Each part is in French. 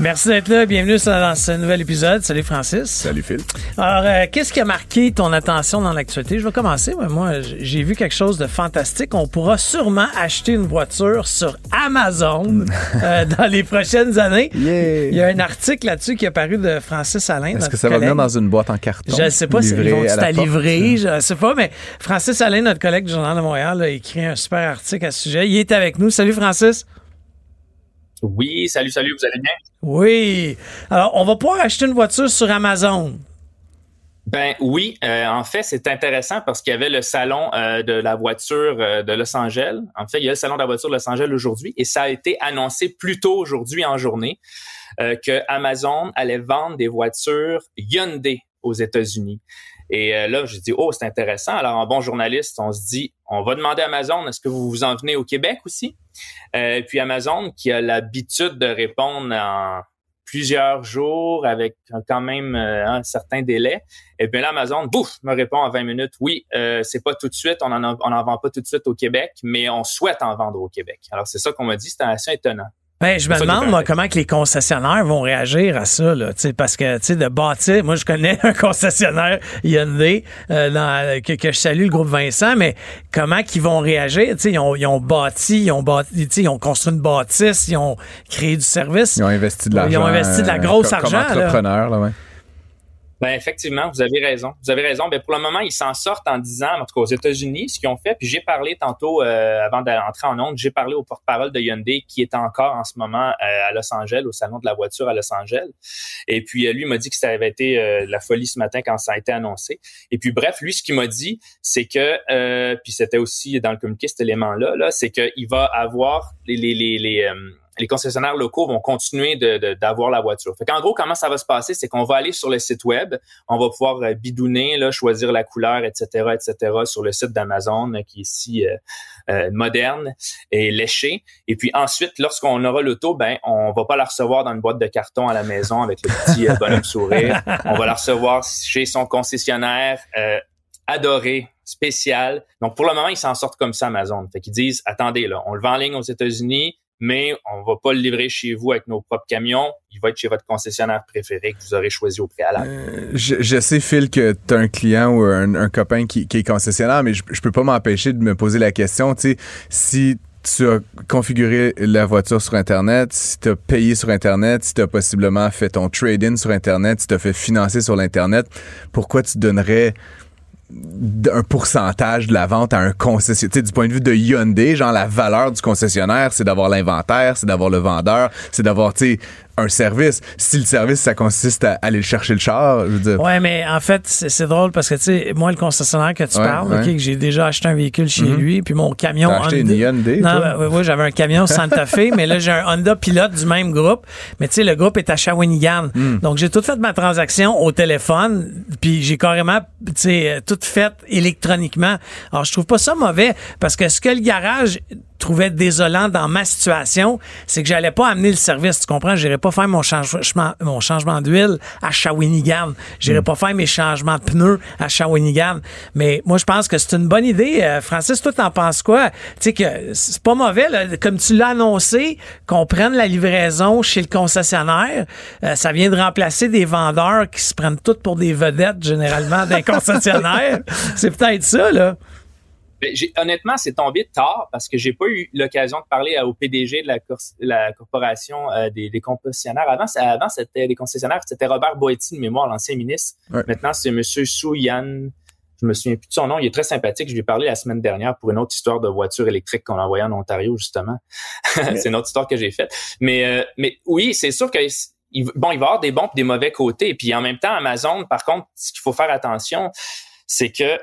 Merci d'être là. Bienvenue dans ce nouvel épisode. Salut Francis. Salut Phil. Alors, euh, qu'est-ce qui a marqué ton attention dans l'actualité? Je vais commencer. Moi, j'ai vu quelque chose de fantastique. On pourra sûrement acheter une voiture sur Amazon euh, dans les prochaines années. Yeah. Il y a un article là-dessus qui est paru de Francis Alain. Est-ce que ça va venir dans une boîte en carton? Je ne sais pas si ils vont à livrer, je ne sais pas, mais Francis Alain, notre collègue du Journal de Montréal, a écrit un super article à ce sujet. Il est avec nous. Salut Francis. Oui, salut, salut, vous allez bien? Oui. Alors, on va pouvoir acheter une voiture sur Amazon. Ben oui, euh, en fait, c'est intéressant parce qu'il y avait le salon euh, de la voiture euh, de Los Angeles. En fait, il y a le salon de la voiture de Los Angeles aujourd'hui et ça a été annoncé plus tôt aujourd'hui en journée que Amazon allait vendre des voitures Hyundai aux États-Unis. Et euh, là, je dis oh, c'est intéressant. Alors, en bon journaliste, on se dit, on va demander à Amazon, est-ce que vous vous en venez au Québec aussi? Euh, Puis Amazon, qui a l'habitude de répondre en plusieurs jours avec quand même euh, un certain délai. Et bien là, Amazon, bouf, me répond en 20 minutes, oui, euh, c'est pas tout de suite, on en, on en vend pas tout de suite au Québec, mais on souhaite en vendre au Québec. Alors c'est ça qu'on m'a dit, c'était assez étonnant. Ben, je me demande, moi, comment que les concessionnaires vont réagir à ça, là, tu sais, parce que, tu sais, de bâtir, moi, je connais un concessionnaire Hyundai, euh, dans, que, que je salue, le groupe Vincent, mais comment qu'ils vont réagir, tu sais, ils ont, ils ont bâti, ils ont bâti, tu sais, ils ont construit une bâtisse, ils ont créé du service. Ils ont investi de l'argent. Ils ont investi de la euh, grosse argent, Comme là. entrepreneur, là, ouais. Ben effectivement, vous avez raison. Vous avez raison. Ben pour le moment, ils s'en sortent en disant, en tout cas aux États-Unis, ce qu'ils ont fait. Puis j'ai parlé tantôt, euh, avant d'entrer en onde, j'ai parlé au porte-parole de Hyundai qui est encore en ce moment euh, à Los Angeles, au salon de la voiture à Los Angeles. Et puis euh, lui m'a dit que ça avait été euh, la folie ce matin quand ça a été annoncé. Et puis bref, lui, ce qu'il m'a dit, c'est que, euh, puis c'était aussi dans le communiqué cet élément-là, là, c'est qu'il va avoir les les les, les euh, les concessionnaires locaux vont continuer d'avoir la voiture. Fait qu'en gros, comment ça va se passer, c'est qu'on va aller sur le site web, on va pouvoir euh, bidouner, là, choisir la couleur, etc., etc., sur le site d'Amazon euh, qui est si euh, moderne et léché. Et puis ensuite, lorsqu'on aura l'auto, ben, on va pas la recevoir dans une boîte de carton à la maison avec le petit bonhomme sourire. On va la recevoir chez son concessionnaire adoré, spécial. Donc pour le moment, ils s'en sortent comme ça Amazon. Fait qu'ils disent attendez on le vend en ligne aux États-Unis, mais on va pas le livrer chez vous avec nos propres camions. Il va être chez votre concessionnaire préféré que vous aurez choisi au préalable. Je, je sais, Phil, que tu as un client ou un, un copain qui, qui est concessionnaire, mais je, je peux pas m'empêcher de me poser la question, tu sais, si tu as configuré la voiture sur Internet, si tu as payé sur Internet, si tu as possiblement fait ton trade-in sur Internet, si tu as fait financer sur l'Internet, pourquoi tu donnerais un pourcentage de la vente à un concessionnaire. Du point de vue de Hyundai, genre la valeur du concessionnaire, c'est d'avoir l'inventaire, c'est d'avoir le vendeur, c'est d'avoir, un service. Si le service, ça consiste à aller chercher le char, je veux dire. Ouais, mais en fait, c'est drôle parce que, tu sais, moi, le concessionnaire que tu Ouais, parles, ouais. OK, que j'ai déjà acheté un véhicule chez Mhm. lui, puis mon camion. T'as acheté une Honda- Hyundai, Non, ben, ouais, ouais, j'avais un camion Santa Fe, mais là, j'ai un Honda pilote du même groupe. Mais tu sais, le groupe est à Shawinigan. Hmm. Donc, j'ai tout fait ma transaction au téléphone, puis j'ai carrément, tu sais, euh, tout fait électroniquement. Alors, je trouve pas ça mauvais parce que ce que le garage trouvait désolant dans ma situation, c'est que j'allais pas amener le service, tu comprends? J'irais pas faire mon changement, mon changement d'huile à Shawinigan. J'irais pas faire mes changements de pneus à Shawinigan. Mais moi, je pense que c'est une bonne idée. Euh, Francis, toi, t'en penses quoi? Tu sais que c'est pas mauvais, là, comme tu l'as annoncé, qu'on prenne la livraison chez le concessionnaire. Euh, ça vient de remplacer des vendeurs qui se prennent toutes pour des vedettes, généralement, d'un concessionnaire. C'est peut-être ça, là. Ben, honnêtement, c'est tombé tard parce que j'ai pas eu l'occasion de parler à- au PDG de la, cor- la corporation euh, des, des concessionnaires. Avant, avant c'était des concessionnaires, c'était Robert Boetti de mémoire, l'ancien ministre. Ouais. Maintenant, c'est Monsieur Souyan. Je me souviens plus de son nom. Il est très sympathique. Je lui ai parlé la semaine dernière pour une autre histoire de voiture électrique qu'on a envoyée en Ontario, justement. c'est une autre histoire que j'ai faite. Mais, euh, mais oui, c'est sûr que il, bon, il va y avoir des bons et des mauvais côtés. Puis en même temps, Amazon, par contre, ce qu'il faut faire attention, c'est que euh,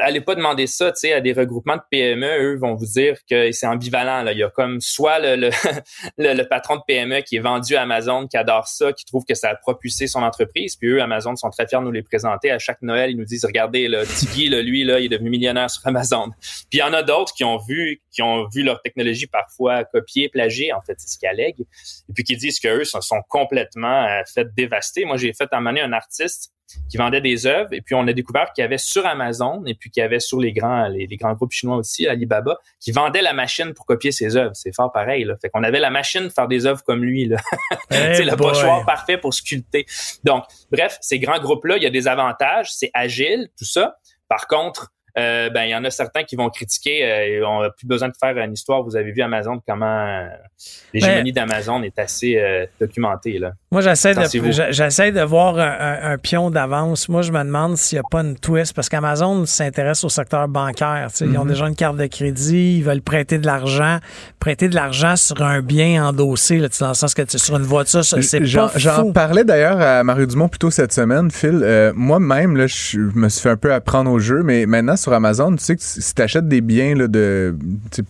allez pas demander ça, tu sais, à des regroupements de PME, eux vont vous dire que c'est ambivalent. Là. Il y a comme soit le, le, le, patron de PME qui est vendu à Amazon, qui adore ça, qui trouve que ça a propulsé son entreprise, puis eux, Amazon sont très fiers de nous les présenter. À chaque Noël, ils nous disent, regardez, là, Tiggy, lui, là, il est devenu millionnaire sur Amazon. Puis il y en a d'autres qui ont vu, qui ont vu leur technologie parfois copier, plagier, en fait, c'est ce qu'ils allèguent, et puis qui disent qu'eux se sont complètement euh, fait dévaster. Moi, j'ai fait amener un artiste qui vendait des œuvres et puis on a découvert qu'il y avait sur Amazon et puis qu'il y avait sur les grands les, les grands groupes chinois aussi Alibaba qui vendait la machine pour copier ses œuvres. C'est fort pareil là. Fait qu'on avait la machine pour faire des œuvres comme lui là. C'est le pochoir parfait pour sculpter. Donc bref ces grands groupes là il y a des avantages c'est agile tout ça. Par contre euh, ben il y en a certains qui vont critiquer euh, et on a plus besoin de faire une histoire vous avez vu Amazon comment euh, l'hégémonie d'Amazon est assez euh, documentée là Moi, j'essaie de, j'essaie de voir un, un- un pion d'avance. Moi, je me demande s'il n'y a pas une twist parce qu'Amazon s'intéresse au secteur bancaire. Ils ont Mhm. déjà une carte de crédit, ils veulent prêter de l'argent. Prêter de l'argent sur un bien endossé, là, dans le sens que tu sur une voiture, c'est pas j'en parlais d'ailleurs à Mario Dumont plus tôt cette semaine, Phil. Euh, Moi-même, là, je me suis fait un peu apprendre au jeu, mais maintenant sur Amazon, tu sais que si tu achètes des biens là, de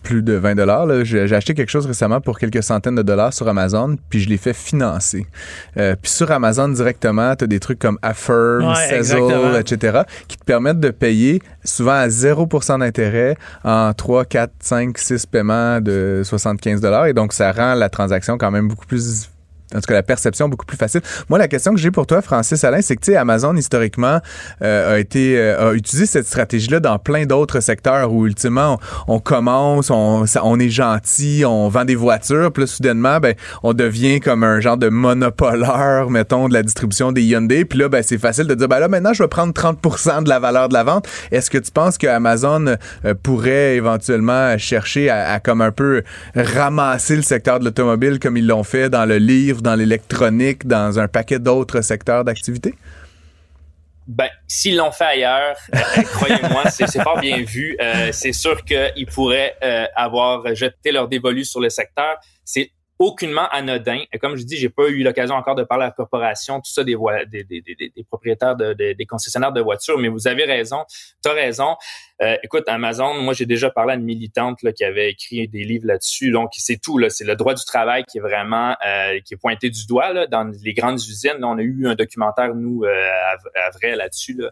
plus de 20 là, j'ai acheté quelque chose récemment pour quelques centaines de dollars sur Amazon, puis je l'ai fait financer. Euh, puis sur Amazon directement, tu as des trucs comme Affirm, Ouais, exactement. etc., qui te permettent de payer souvent à 0% d'intérêt en 3, 4, 5, 6 paiements de 75 Et donc, ça rend la transaction quand même beaucoup plus en tout cas la perception beaucoup plus facile. Moi, la question que j'ai pour toi, Francis Alain, c'est que tu sais, Amazon historiquement euh, a été euh, a utilisé cette stratégie-là dans plein d'autres secteurs où ultimement on, commence, on, on est gentil, on vend des voitures, puis là soudainement, ben on devient comme un genre de monopoleur, mettons, de la distribution des Hyundai. Puis là, ben c'est facile de dire, ben là maintenant je vais prendre 30% de la valeur de la vente. Est-ce que tu penses que Amazon euh, pourrait éventuellement chercher à, à comme un peu ramasser le secteur de l'automobile comme ils l'ont fait dans le livre, dans l'électronique, dans un paquet d'autres secteurs d'activité? Ben, s'ils l'ont fait ailleurs, euh, croyez-moi, c'est fort bien vu. Euh, c'est sûr qu'ils pourraient euh, avoir jeté leur dévolu sur le secteur. C'est aucunement anodin. Et comme je dis, j'ai pas eu l'occasion encore de parler à la corporation, tout ça des, des, des, des, des propriétaires de, de- des concessionnaires de voitures, mais vous avez raison, tu as raison. Euh, écoute, Amazon, moi j'ai déjà parlé à une militante là, qui avait écrit des livres là-dessus. Donc c'est tout là, c'est le droit du travail qui est vraiment euh, qui est pointé du doigt là, dans les grandes usines. On a eu un documentaire nous euh, à, vrai là-dessus là,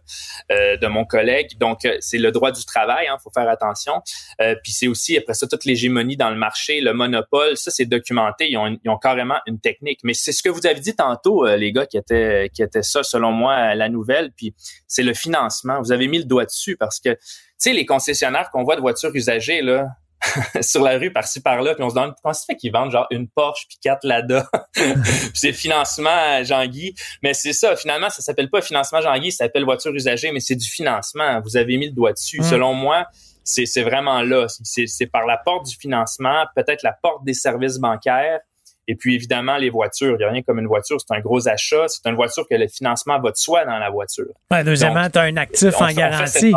euh, de mon collègue. Donc euh, c'est le droit du travail, hein, faut faire attention. Euh, puis c'est aussi après ça toute l'hégémonie dans le marché, le monopole, ça c'est documenté. Ils ont, ils ont carrément une technique. Mais c'est ce que vous avez dit tantôt, les gars, qui était qui était ça selon moi la nouvelle. Puis c'est le financement. Vous avez mis le doigt dessus parce que sais, les concessionnaires qu'on voit de voitures usagées, là, sur la rue, par-ci, par-là, puis on se demande comment ça fait qu'ils vendent genre une Porsche puis quatre Lada? puis c'est financement Jean-Guy. Mais c'est ça, finalement, ça s'appelle pas financement Jean-Guy, ça s'appelle voiture usagée, mais c'est du financement. Vous avez mis le doigt dessus. Mm. Selon moi, c'est vraiment là. C'est par la porte du financement, peut-être la porte des services bancaires. Et puis évidemment, les voitures. Il n'y a rien comme une voiture, c'est un gros achat. C'est une voiture que le financement va de soi dans la voiture. Ouais, deuxièmement, tu as un actif on- en on garantie.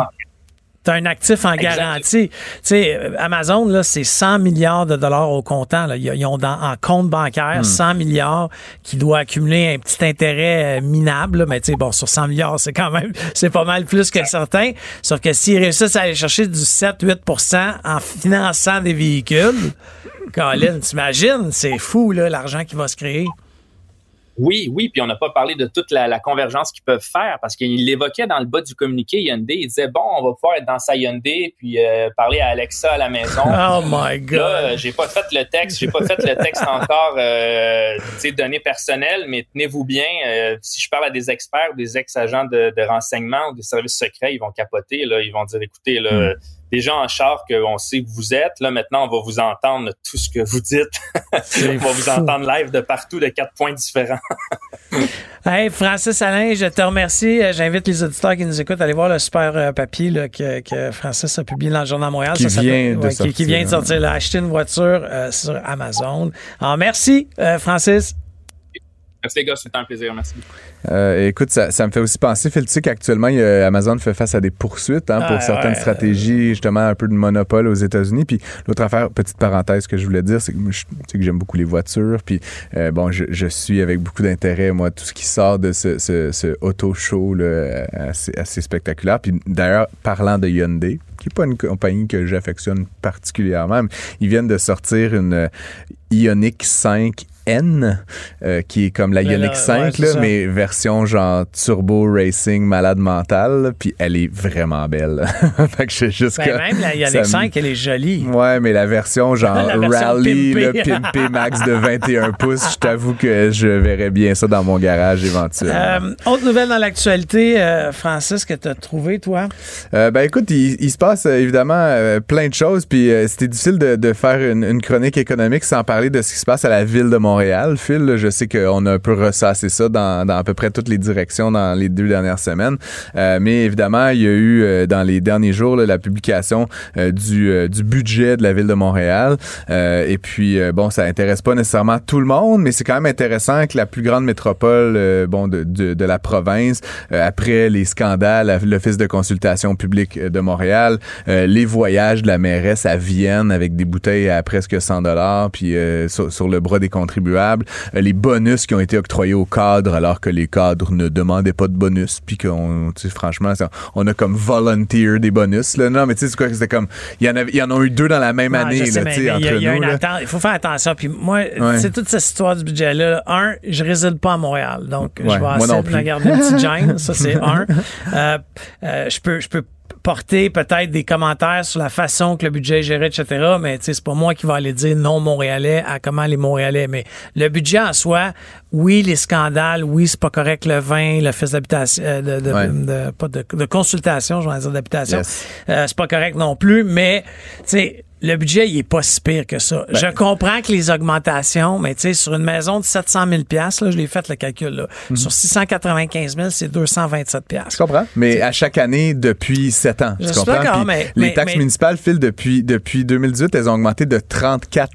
Cette- T'as un actif en garantie. Tu sais, euh, Amazon, là, c'est 100 milliards de dollars au comptant. Là. Ils ont dans, en compte bancaire 100 milliards qui doit accumuler un petit intérêt euh, minable. là. Mais tu sais, bon, sur 100 milliards, c'est quand même, c'est pas mal plus que certains. Sauf que s'ils réussissent à aller chercher du 7-8% en finançant des véhicules, Colin, t'imagines? C'est fou, là, l'argent qui va se créer. Oui, oui, puis on n'a pas parlé de toute la, la convergence qu'ils peuvent faire parce qu'il l'évoquait dans le bas du communiqué Hyundai. Il disait bon, on va pouvoir être dans sa Hyundai puis euh, parler à Alexa à la maison. Oh my God! Là, euh, j'ai pas fait le texte, j'ai pas fait le texte encore, euh, tu sais, données personnelles, mais tenez-vous bien, euh, si je parle à des experts, des ex-agents de, de renseignement ou des services secrets, ils vont capoter, là, ils vont dire, écoutez, là, déjà en char qu'on sait que vous êtes, là, maintenant, on va vous entendre tout ce que vous dites. on va vous entendre live de partout, de quatre points différents. Hey, Francis Alain, je te remercie. Euh, J'invite les auditeurs qui nous écoutent à aller voir le super euh, papier là, que, que Francis a publié dans le Journal de Montréal. Qui s'appelle- vient de ouais, qui- qui, sortir, vient de hein. sortir. là. Acheter une voiture euh, sur Amazon. Alors, merci, euh, Francis. Merci les gars, c'est un plaisir. Merci. Euh, écoute, ça, ça me fait aussi penser, Phil, tu sais qu'actuellement, Amazon fait face à des poursuites hein, pour Ah, certaines ouais. stratégies, justement, un peu de monopole aux États-Unis. Puis l'autre affaire, petite parenthèse que je voulais dire, c'est que, moi, je- tu sais que j'aime beaucoup les voitures. Puis euh, bon, je, je suis avec beaucoup d'intérêt, moi, tout ce qui sort de ce, ce, ce auto show là, assez, assez spectaculaire. Puis d'ailleurs, parlant de Hyundai, qui n'est pas une compagnie que j'affectionne particulièrement, mais ils viennent de sortir une euh, Ioniq 5 N, euh, qui est comme la Ioniq là, 5, ouais, c'est là, mais version genre turbo racing malade mental, là, puis elle est vraiment belle. fait que je juste Ben, même la me- 5, elle est jolie. Ouais, mais la version genre La version rally, le pimpée. pimpé max de 21 pouces, je t'avoue que je verrais bien ça dans mon garage éventuellement. Euh, autre nouvelle dans l'actualité, euh, Francis, que tu as trouvé, toi? Ben écoute, il, il se passe évidemment plein de choses, puis c'était difficile de, de faire une, une chronique économique sans parler de ce qui se passe à la ville de Montréal. Phil, là, je sais qu'on a un peu ressassé ça dans, dans à peu près toutes les directions dans les deux dernières semaines, Euh, mais évidemment, il y a eu euh, dans les derniers jours là, la publication euh, du, euh, du budget de la ville de Montréal, Euh, et puis euh, bon, ça intéresse pas nécessairement tout le monde, mais c'est quand même intéressant que la plus grande métropole, bon, de, de, de la province, après les scandales l'Office de consultation publique de Montréal, les voyages de la mairesse à Vienne avec des bouteilles à presque 100 dollars, puis sur, sur le bras des contribuables, euh, les bonus qui ont été octroyés aux cadres alors que les cadres ne demandaient pas de bonus, puis qu'on, tu sais, franchement, ça- on a comme volunteer des bonus. Là. Non, mais tu sais, c'est quoi, c'était comme, il y en avait, il y en a eu deux dans la même année, sais, là, mais- entre y a nous. Il faut faire attention. Puis moi, Ouais. c'est toute cette histoire du budget-là. Un, je réside pas à Montréal. Donc, je vais essayer de me garder une petite gêne. Ça, c'est un. Euh, euh, je peux, je peux porter peut-être des commentaires sur la façon que le budget est géré, etc. Mais c'est pas moi qui va aller dire non montréalais à comment les montréalais. Mais le budget en soi, oui, les scandales, oui, c'est pas correct le vin, l'office d'habitation, euh, de, de, Ouais. de- de, de consultation, je vais dire d'habitation. Yes. Euh, c'est pas correct non plus, mais tu sais, le budget, il est pas si pire que ça. Ben. je comprends que les augmentations, mais tu sais, sur une maison de 700 000 là, je l'ai fait le calcul, là. Sur 695 000 c'est 227 Mhm. Je comprends. Mais à chaque année depuis sept ans. Je tu comprends? d'accord, Puis mais- les mais- taxes mais- municipales, Phil, depuis, depuis 2018, elles ont augmenté de 34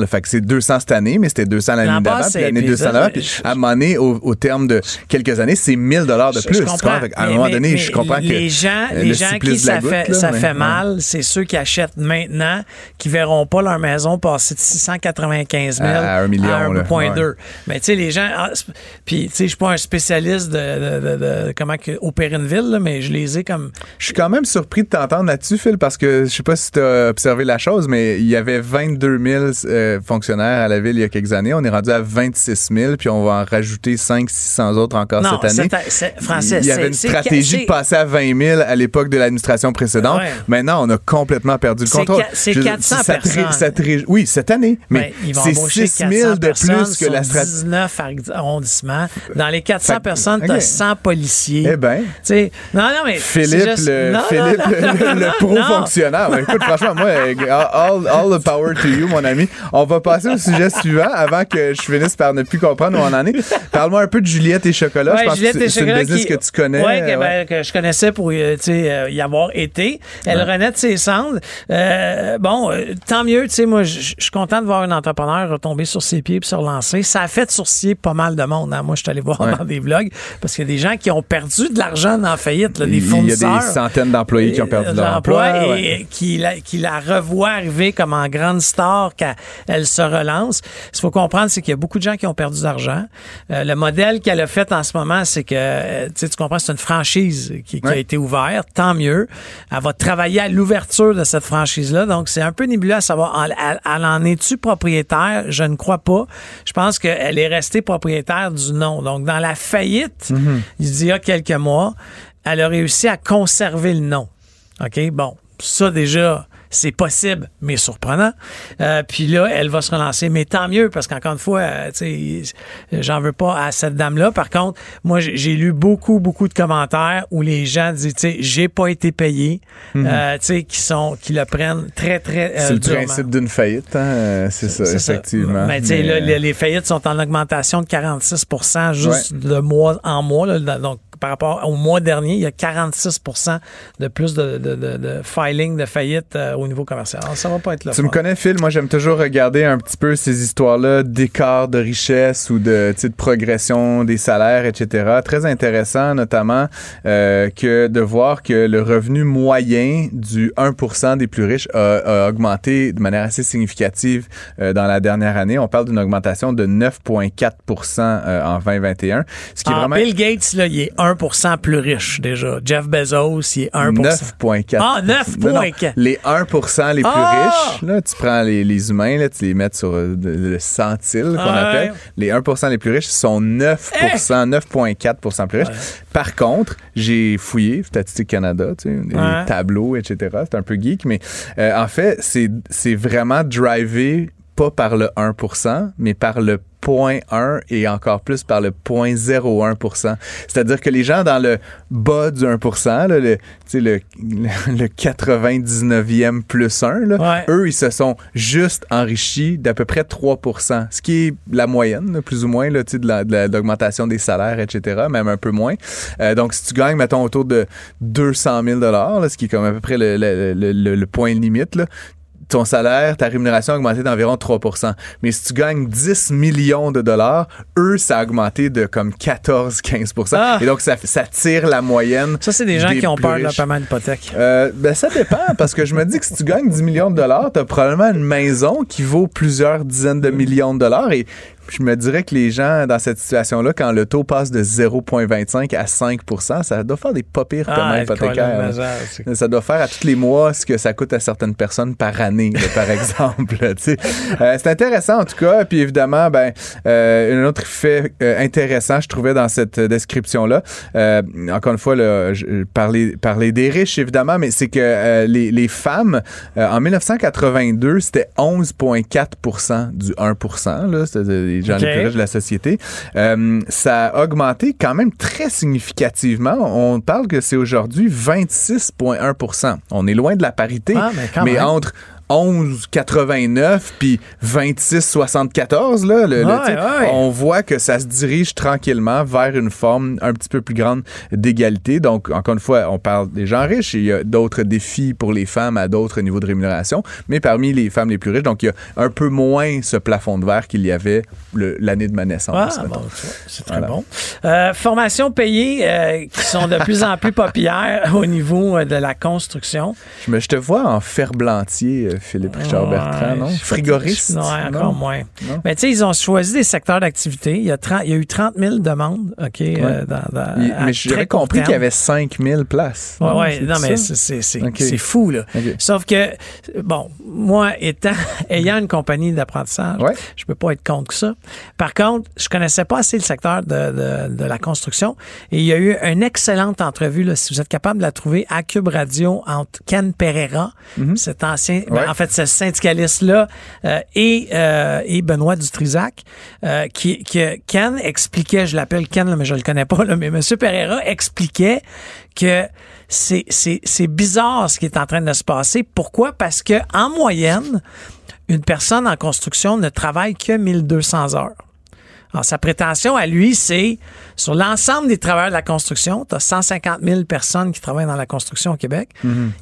là. Fait que c'est 200 cette année, mais c'était 200 l'année L'an d'avant, puis l'année puis 200 ça, d'avant. je- Puis à un moment donné, au, au terme de quelques années, c'est 1000 dollars de plus. je comprends. Fait à un moment donné, je comprends que les gens, euh, les le gens qui ça fait, ça fait mal, c'est ceux qui achètent maintenant, qui verront pas leur maison passer de 695 000 À un million, à là. 1,2. Ouais. Mais tu sais, les gens, ah, puis tu sais, je suis pas un spécialiste de, de, de- de- comment que opérer une ville, là, mais je les ai comme Je suis quand même surpris de t'entendre là-dessus, Phil, parce que je sais pas si tu as observé la chose, mais il y avait 22 000 euh, fonctionnaires à la ville il y a quelques années. On est rendu à 26 000, puis on va en rajouter 500-600 autres encore Non, cette année. Français, il y avait une stratégie de passer à 20 000 à l'époque de l'administration précédente. Ouais. Maintenant, on a complètement perdu le contrôle. c'est 400 ça te ré- personnes. ça te ré- oui, cette année, mais Ben, c'est embaucher 6 000 400 de plus que la stratégie. 19 arrondissements. Dans les 400 Fait que- personnes, tu as ok. 100 policiers. Eh. Tu sais, non, non, mais. Philippe, juste- le, non, Philippe non, le, non, le non, pro-fonctionnaire. Ben, écoute, franchement, moi, euh, all, all the power to you, mon ami. On va passer au sujet suivant avant que je finisse par ne plus comprendre où on en est. Parle-moi un peu de Juliette et Chocolat. Ouais, je pense Juliette que c'est une business qui- que tu connais. Ouais, que, euh, ben, que je connaissais pour euh, euh, y avoir été. Elle renaît de ses cendres. Euh, bon, euh, tant mieux. Tu sais, moi, je suis content de voir un entrepreneur retomber sur ses pieds et se relancer. Ça a fait sourciller pas mal de monde. hein. Moi, je suis allé voir Ouais. dans des vlogs parce qu'il y a des gens qui ont perdu de l'argent dans la faillite, là, des Il y a fournisseurs. des centaines d'employés qui ont perdu leur l'emploi emploi. et qui, la, qui la revoit arriver comme en grande star qu'elle elle se relance. Ce qu'il faut comprendre, c'est qu'il y a beaucoup de gens qui ont perdu d'argent. Euh, le modèle qu'elle a fait en ce moment, c'est que, euh, tu sais, tu comprends, c'est une franchise qui, qui a été ouverte. Tant mieux. Elle va travailler à l'ouverture de cette franchise-là. Donc, c'est un peu nébuleux à savoir, elle, elle en est-tu propriétaire? Je ne crois pas. Je pense qu'elle est restée propriétaire du nom. Donc, dans la faillite, il y a quelques mois, elle a réussi à conserver le nom. OK? Bon, ça déjà, c'est possible, mais surprenant. Euh, puis là, elle va se relancer. Mais tant mieux, parce qu'encore une fois, euh, tu sais, j'en veux pas à cette dame-là. Par contre, moi, j'ai lu beaucoup, beaucoup de commentaires où les gens disent, tu sais, j'ai pas été payé, euh, tu sais, qui sont, qui le prennent très, très euh, C'est le durement. principe d'une faillite, hein? C'est ça, effectivement. Mais tu sais, les, les faillites sont en augmentation de 46% juste de mois en mois. là. donc, par rapport au mois dernier, il y a 46% de plus de, de, de, de filing de faillite euh, au niveau commercial. Alors, ça va pas être là. Tu me connais, Phil, moi j'aime toujours regarder un petit peu ces histoires-là d'écart de richesse ou de, de progression des salaires, etc. Très intéressant, notamment, euh, que de voir que le revenu moyen du 1% des plus riches a, a augmenté de manière assez significative euh, dans la dernière année. On parle d'une augmentation de 9,4% euh, en 2021. Ce qui est Ah, vraiment... Bill Gates, là, il est 1 plus riche déjà. Jeff Bezos, il est 1 9,4. Ah, 9,4. Non, non, Les 1% les plus Ah! riches, là, tu prends les, les humains, là, tu les mets sur euh, le centile qu'on Ah ouais. appelle. Les 1% les plus riches sont 9 Eh! 9,4% plus riches. Par contre, j'ai fouillé Statistique Canada, tu sais, des Ouais. tableaux, etc. C'est un peu geek, mais euh, en fait, c'est c'est vraiment drivé pas par le 1% mais par le 0.1 et encore plus par le 0.01% C'est-à-dire que les gens dans le bas du 1 là, le, tu sais, le, le 99e plus 1, là, Ouais. eux, ils se sont juste enrichis d'à peu près 3% ce qui est la moyenne, là, plus ou moins, là, tu sais, de la- de la- de l'augmentation des salaires, etc., même un peu moins. Euh, donc, si tu gagnes, mettons, autour de 200 000 là, ce qui est comme à peu près le, le- le- le- le point limite, là, ton salaire, ta rémunération a augmenté d'environ 3% Mais si tu gagnes 10 millions de dollars, eux, ça a augmenté de comme 14-15 Ah! Et donc, ça, ça tire la moyenne. Ça, c'est des gens qui ont peur de leur paiement d'hypothèque. Euh, ben ça dépend parce que je me dis que si tu gagnes 10 millions de dollars, tu as probablement une maison qui vaut plusieurs dizaines de millions de dollars et je me dirais que les gens dans cette situation-là, quand le taux passe de 0,25 à 5% ça doit faire des pas pires Ah, hypothécaires. Ça doit faire à tous les mois ce que ça coûte à certaines personnes par année, par exemple. Euh, c'est intéressant en tout cas. Puis évidemment, ben, euh, un autre fait euh, intéressant, je trouvais dans cette description-là, euh, encore une fois, là, je, parler, parler des riches évidemment, mais c'est que les, les femmes, en 1982, c'était 11,4% du 1 là, les gens les plus riches de la société. Euh, ça a augmenté quand même très significativement. On parle que c'est aujourd'hui 26,1% On est loin de la parité, Ah, mais entre 11,89 puis 26,74 là, le- Ouais, ouais. on voit que ça se dirige tranquillement vers une forme un petit peu plus grande d'égalité. Donc, encore une fois, on parle des gens riches et il y a d'autres défis pour les femmes à d'autres niveaux de rémunération, mais parmi les femmes les plus riches, donc il y a un peu moins ce plafond de verre qu'il y avait l'année de ma naissance. Ah, bon, c'est très Voilà. bon. Euh, formations payées euh, qui sont de plus en plus populaires au niveau euh, de la construction. Je, me- je te vois en ferblantier, Philippe Richard Ouais, Bertrand, non? Frigoriste? Non, encore Non? moins. Non? Mais tu sais, ils ont choisi des secteurs d'activité. Il, y a 30 il y a eu 30 000 demandes, OK? euh, dans- dans- Il- à mais j'avais compris qu'il y avait 5000 places. Ouais, ouais, c'est non, mais c'est- fou, là. Sauf que, bon, moi, étant, ayant une compagnie d'apprentissage, Ouais. je peux pas être contre ça. Par contre, je connaissais pas assez le secteur de, de, de la construction et il y a eu une excellente entrevue, là, si vous êtes capable de la trouver, à Cube Radio entre Ken Pereira, cet ancien, ben. En fait, ce syndicaliste-là, euh, et, euh, et Benoît Dutrisac, euh, qui, que Ken expliquait, je l'appelle Ken, là, mais je le connais pas, là, mais M. Pereira expliquait que c'est, c'est, c'est bizarre ce qui est en train de se passer. Pourquoi? Parce que en moyenne, une personne en construction ne travaille que 1200 heures. Alors, sa prétention à lui, c'est sur l'ensemble des travailleurs de la construction, tu as 150 000 personnes qui travaillent dans la construction au Québec.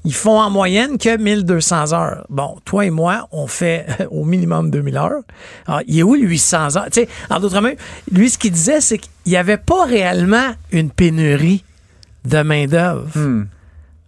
Ils font en moyenne que 1200 heures. Bon, toi et moi, on fait au minimum 2000 heures. Alors, il est où le 800 heures? Tu sais, en d'autres mots, lui, ce qu'il disait, c'est qu'il n'y avait pas réellement une pénurie de main-d'œuvre. Hmm.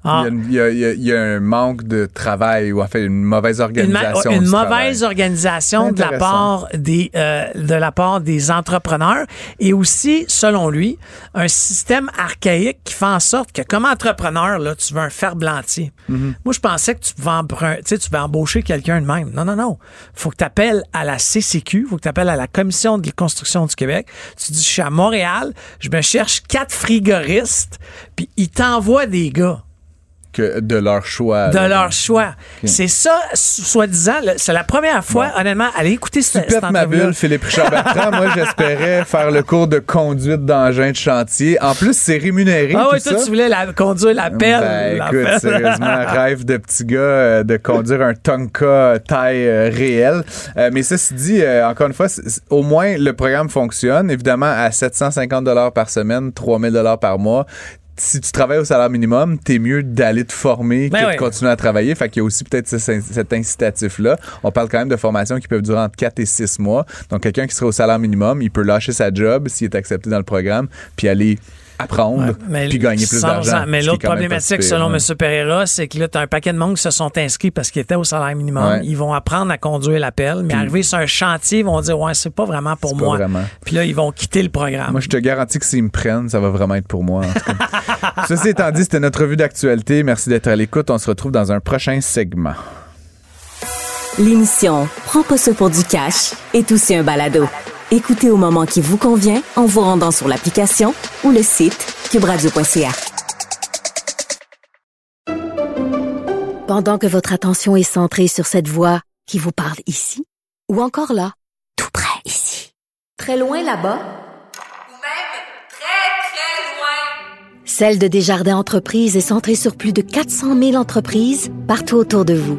Ah. Il, y a, il y a- il y a un manque de travail ou en fait une mauvaise une, ma- organisation. une du mauvaise travail. organisation de la part des euh, de la part des entrepreneurs et aussi selon lui un système archaïque qui fait en sorte que comme entrepreneur là tu veux un ferblantier. Mm-hmm. Moi je pensais que tu pouvais embr- tu sais, tu vas embaucher quelqu'un de même. Non non non, faut que tu appelles à la CCQ, faut que tu appelles à la commission de construction du Québec. Tu dis je suis à Montréal, je me cherche quatre frigoristes puis ils t'envoient des gars Que de leur choix. de là. leur choix. C'est ça, so- soi-disant, c'est la première fois, honnêtement, allez écouter Tu cette, cette ma bulle, Philippe Richard Bertrand. Moi, j'espérais faire le cours de conduite d'engin de chantier. En plus, c'est rémunéré. Ah oui, toi, ça. tu voulais la, conduire la pelle. Ben, la écoute, pelle. sérieusement, rêve de petit gars euh, de conduire un Tonka taille euh, réelle. Euh, mais ceci dit, euh, encore une fois, au moins le programme fonctionne. Évidemment, à 750 dollars par semaine, 3000 dollars par mois. Si tu travailles au salaire minimum, t'es mieux d'aller te former Ben que oui. de continuer à travailler. Fait qu'il y a aussi peut-être ce- cet incitatif-là. On parle quand même de formations qui peuvent durer entre 4 et 6 mois. Donc, quelqu'un qui serait au salaire minimum, il peut lâcher sa job s'il est accepté dans le programme, puis aller apprendre, Ouais, puis gagner plus d'argent. Mais ce l'autre problématique, selon ouais. M. Pereira, c'est que là, tu as un paquet de monde qui se sont inscrits parce qu'ils étaient au salaire minimum. Ouais. Ils vont apprendre à conduire la pelle, mais arriver sur un chantier, ils vont dire Ouais, c'est pas vraiment pour moi. vraiment. Puis là, ils vont quitter le programme. Moi, je te garantis que s'ils me prennent, ça va vraiment être pour moi. en tout cas. Ceci étant dit, c'était notre revue d'actualité. Merci d'être à l'écoute. On se retrouve dans un prochain segment. L'émission Prends pas ça pour du cash est aussi un balado. Écoutez au moment qui vous convient en vous rendant sur l'application ou le site cubradio.ca. Pendant que votre attention est centrée sur cette voix qui vous parle ici, ou encore là, tout près ici, très loin là-bas, Ou même très, très loin. Celle de Desjardins Entreprises est centrée sur plus de 400 000 entreprises partout autour de vous.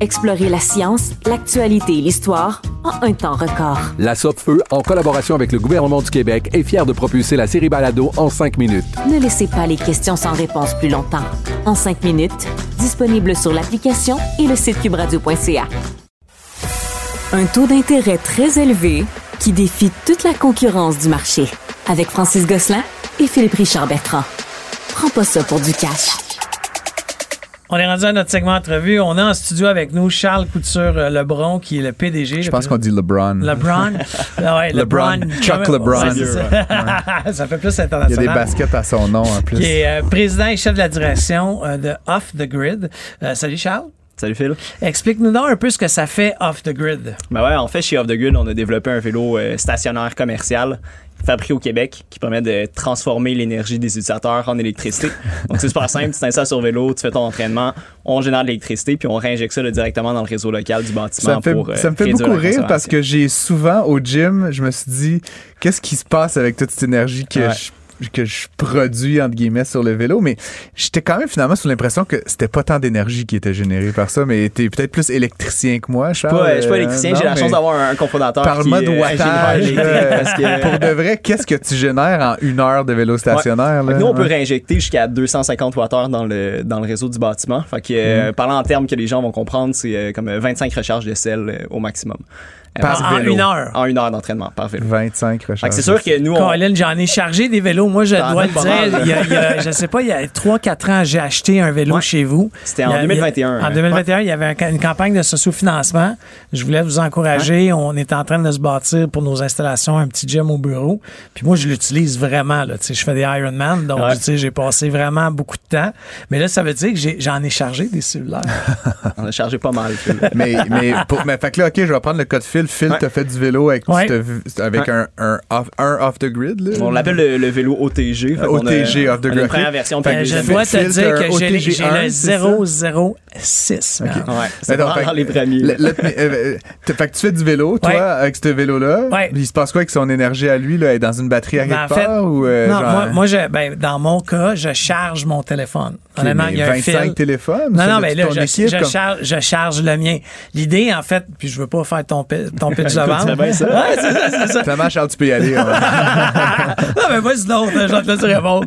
Explorez la science, l'actualité et l'histoire en un temps record. La Feu, en collaboration avec le gouvernement du Québec, est fière de propulser la série Balado en cinq minutes. Ne laissez pas les questions sans réponse plus longtemps. En cinq minutes, disponible sur l'application et le site cubradio.ca. Un taux d'intérêt très élevé qui défie toute la concurrence du marché. Avec Francis Gosselin et Philippe Richard Bertrand. Prends pas ça pour du cash. On est rendu à notre segment entrevue. On est en studio avec nous Charles Couture-Lebron, qui est le PDG. Je pense qu'on dit LeBron. LeBron. Ah ouais, LeBron. LeBron. Chuck LeBron. ouais, ça. ça fait plus Il y a international. des baskets à son nom en plus. Qui est euh, président et chef de la direction euh, de Off the Grid. Euh, salut Charles. Salut Phil. Explique-nous donc un peu ce que ça fait Off the Grid. Ben ouais, en fait, chez Off the Grid, on a développé un vélo euh, stationnaire commercial fabriqué au Québec qui permet de transformer l'énergie des utilisateurs en électricité. Donc c'est super simple, tu t'installes sur vélo, tu fais ton entraînement, on génère de l'électricité puis on réinjecte ça là, directement dans le réseau local du bâtiment Ça me fait, pour euh, ça me fait beaucoup rire parce que j'ai souvent au gym, je me suis dit, qu'est-ce qui se passe avec toute cette énergie que, Ouais. je, que je produis, entre guillemets, sur le vélo? Mais j'étais quand même finalement sous l'impression que c'était pas tant d'énergie qui était générée par ça, mais t'es peut-être plus électricien que moi, Je suis Charles. pas, je suis pas Euh, électricien, j'ai la chance d'avoir un, cofondateur Parle-moi de wattage. que- Pour de vrai, qu'est-ce que tu génères en une heure de vélo stationnaire? Là? nous, on peut réinjecter jusqu'à 250 Wh dans le, dans le réseau du bâtiment. Fait que, euh, parlant en termes que les gens vont comprendre, c'est euh, comme euh, 25 recharges de sel euh, au maximum. Par en, vélo. une heure. En une heure d'entraînement par vélo. 25 Fait que recharges. c'est sûr que nous, on, Colin, j'en ai chargé des vélos. Moi, je dois le dire. Il y a, il y a- je sais pas, il y a 3-4 ans, j'ai acheté un vélo Ouais. chez vous. C'était en y a- 2021, En hein. 2021, il y avait un- une campagne de socio-financement. Je voulais vous encourager. On est en train de se bâtir pour nos installations un petit gym au bureau. Puis moi, je l'utilise vraiment. Là. Tu sais, Je fais des Ironman, donc Ouais. tu sais, j'ai passé vraiment beaucoup de temps. Mais là, ça veut dire que j'ai- j'en ai, chargé des cellulaires. on a chargé pas mal. Mais, mais, pour, mais fait que là, OK, je vais prendre le cas de Phil. Ouais. t'as fait du vélo avec, Ouais. t'as- avec Ouais. un, un, off, un off the grid. Là? On l'appelle le, le vélo OTG. A- OTG, off the grid. Première version. Une je dois te dire que j'ai OTG j'ai 1, le c'est ça? 006. man. Ouais, c'est dans les premiers. le- le- mais, euh, fait que tu fais du vélo, toi, Ouais. avec ce vélo-là. Il se passe quoi avec son énergie à lui? Là? Dans une batterie à Ben, quelque en fait, part? ou, euh, non, genre, moi, moi, je, ben, dans mon cas, je charge mon téléphone. Honnêtement, il y a un 25 fil. téléphones? Non, non, mais là, je, équipe, je comme- charge, je charge le mien. L'idée, en fait, puis je veux pas faire ton, pi- ton pitch de vente. bien ça. Ouais, c'est ça, c'est ça. Finalement, Charles, tu peux y aller. ouais. non, mais vas-y donc, je vais te laisser répondre.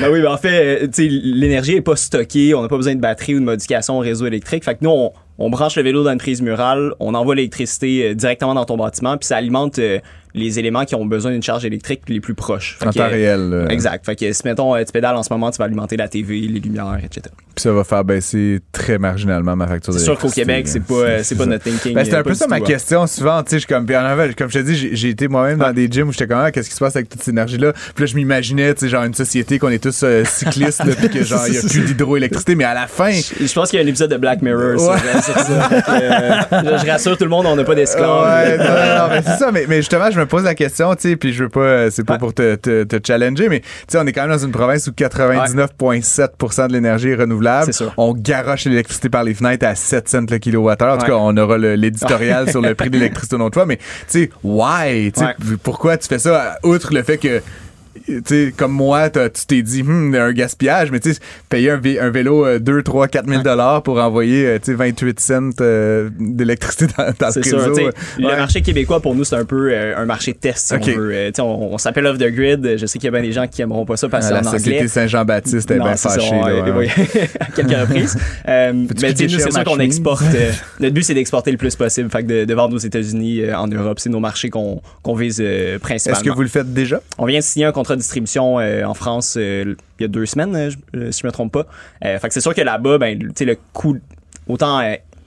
Ben oui, ben en fait, euh, tu sais, l'énergie est pas stockée, on n'a pas besoin de batterie ou de modification au réseau électrique. Fait que nous, on, on branche le vélo dans une prise murale, on envoie l'électricité euh, directement dans ton bâtiment, puis ça alimente euh, les éléments qui ont besoin d'une charge électrique les plus proches. Fait En temps euh, réel. là. Exact. Fait que si mettons, euh, tu pédales en ce moment, tu vas alimenter la TV, les lumières, etc. Puis ça va faire baisser très marginalement ma facture C'est sûr qu'au d'électricité, Québec, c'est pas, euh, c'est pas notre thinking. Ben, c'était euh, un peu ça ma tout, hein. question souvent, tu sais, je comme comme je te dis, j'ai- été moi-même dans des gyms où j'étais comme ah, qu'est-ce qui se passe avec toute cette énergie là Puis là je m'imaginais, tu sais, genre une société qu'on est tous euh, cyclistes puis que genre il y a plus d'hydroélectricité mais à la fin Je pense qu'il y a un épisode de Black Mirror sur, Ouais. euh, sur ça. Euh, je, je rassure tout le monde, on n'a pas d'esclaves. Ouais, non, non, non, mais c'est ça, mais, mais justement, je me pose la question, tu sais, puis je veux pas, euh, c'est pas Ouais. pour te, te, te challenger, mais tu sais, on est quand même dans une province où 99,7% de l'énergie est renouvelable. C'est sûr. On garoche l'électricité par les fenêtres à 7 cents le kilowattheure. En tout Ouais. cas, on aura l'éditorial sur le prix de l'électricité au nom de toi, mais tu sais, why? Tu sais, Ouais. pourquoi tu fais ça, outre le fait que sais, comme moi, tu t'es dit, hmm, un gaspillage, mais tu sais, payer un, vé- un vélo euh, 2, 3, 4 000 dollars pour envoyer, euh, tu sais, 28 cents euh, d'électricité dans, dans le réseau. euh, Le ouais. marché québécois, pour nous, c'est un peu euh, un marché test, si Ok. on veut. Euh, on, on s'appelle Off the Grid. Je sais qu'il y a bien des gens qui aimeront pas ça parce que Ah, la Société. Saint-Jean-Baptiste est bien ça, fâchée. là, ouais, à quelques reprises. Mais tu nous, c'est sûr qu'on exporte. notre but, c'est d'exporter le plus possible. Fait que de, de vendre aux États-Unis, en Europe, c'est nos marchés qu'on qu'on vise principalement. Est-ce que vous le faites déjà? On vient de signer un contrat de distribution euh, en France euh, il y a deux semaines, euh, si je me trompe pas. Fait c'est sûr que là-bas, ben, tu sais, le coût autant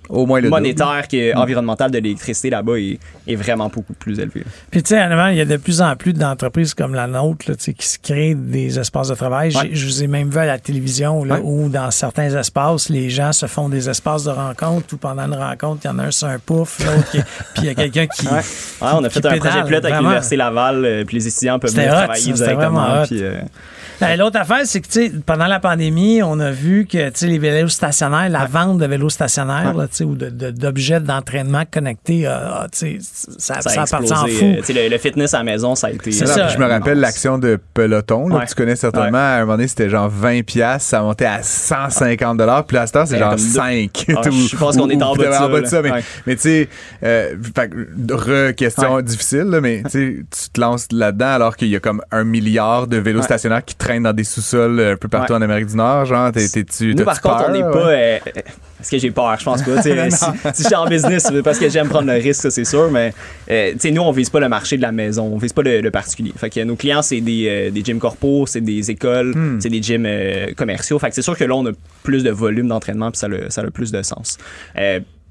Au moins le monétaire qu'environnemental de l'électricité là-bas est, est vraiment beaucoup plus élevé. Puis, tu sais, honnêtement, il y a de plus en plus d'entreprises comme la nôtre là, tu sais, qui se créent des espaces de travail. Ouais. Je vous ai même vu à la télévision là, Ouais. où, dans certains espaces, les gens se font des espaces de rencontre où pendant une rencontre, il y en a un sur un pouf, l'autre qui. Puis il y a quelqu'un qui. Ouais. Ouais, on a qui fait un projet pilote avec l'Université Laval, euh, puis les étudiants peuvent venir hot, travailler ça, directement. puis, euh, Ben, L'autre affaire, c'est que tu sais, pendant la pandémie, on a vu que tu sais, les vélos stationnaires, la vente de vélos stationnaires là, tu sais, ou de- de- d'objets d'entraînement connectés, euh, ah, tu sais, ça, ça ça, a partit en explosé. fou. Euh, tu sais, le, le fitness à la maison, ça a été. Ça. puis je me rappelle l'action de Peloton, là, Ouais. que tu connais certainement. Ouais. À un moment donné, c'était genre 20 piastres, ça montait à 150 dollars. Puis là, c'est genre comme deux. 5. Ah, je pense qu'on est en bas de ça, mais, Ouais. mais tu sais, euh, fait que, re-question difficile, là, mais tu sais, tu te lances là-dedans alors qu'il y a comme un milliard de vélos Ouais. stationnaires qui dans des sous-sols euh, un peu partout Ouais. en Amérique du Nord. Genre, t'es, t'es- tu Nous, par contre, on n'est pas. ouais? euh, Est-ce que j'ai peur? Je pense pas. Si, si je suis en business, parce que j'aime prendre le risque, ça, c'est sûr. Mais euh, tu sais, nous, on vise pas le marché de la maison. On vise pas le, le particulier. Fait que nos clients, c'est des, euh, des gyms corpos, c'est des écoles, Hmm. c'est des gyms euh, commerciaux. Fait que c'est sûr que là, on a plus de volume d'entraînement puis ça, a- ça a plus de sens.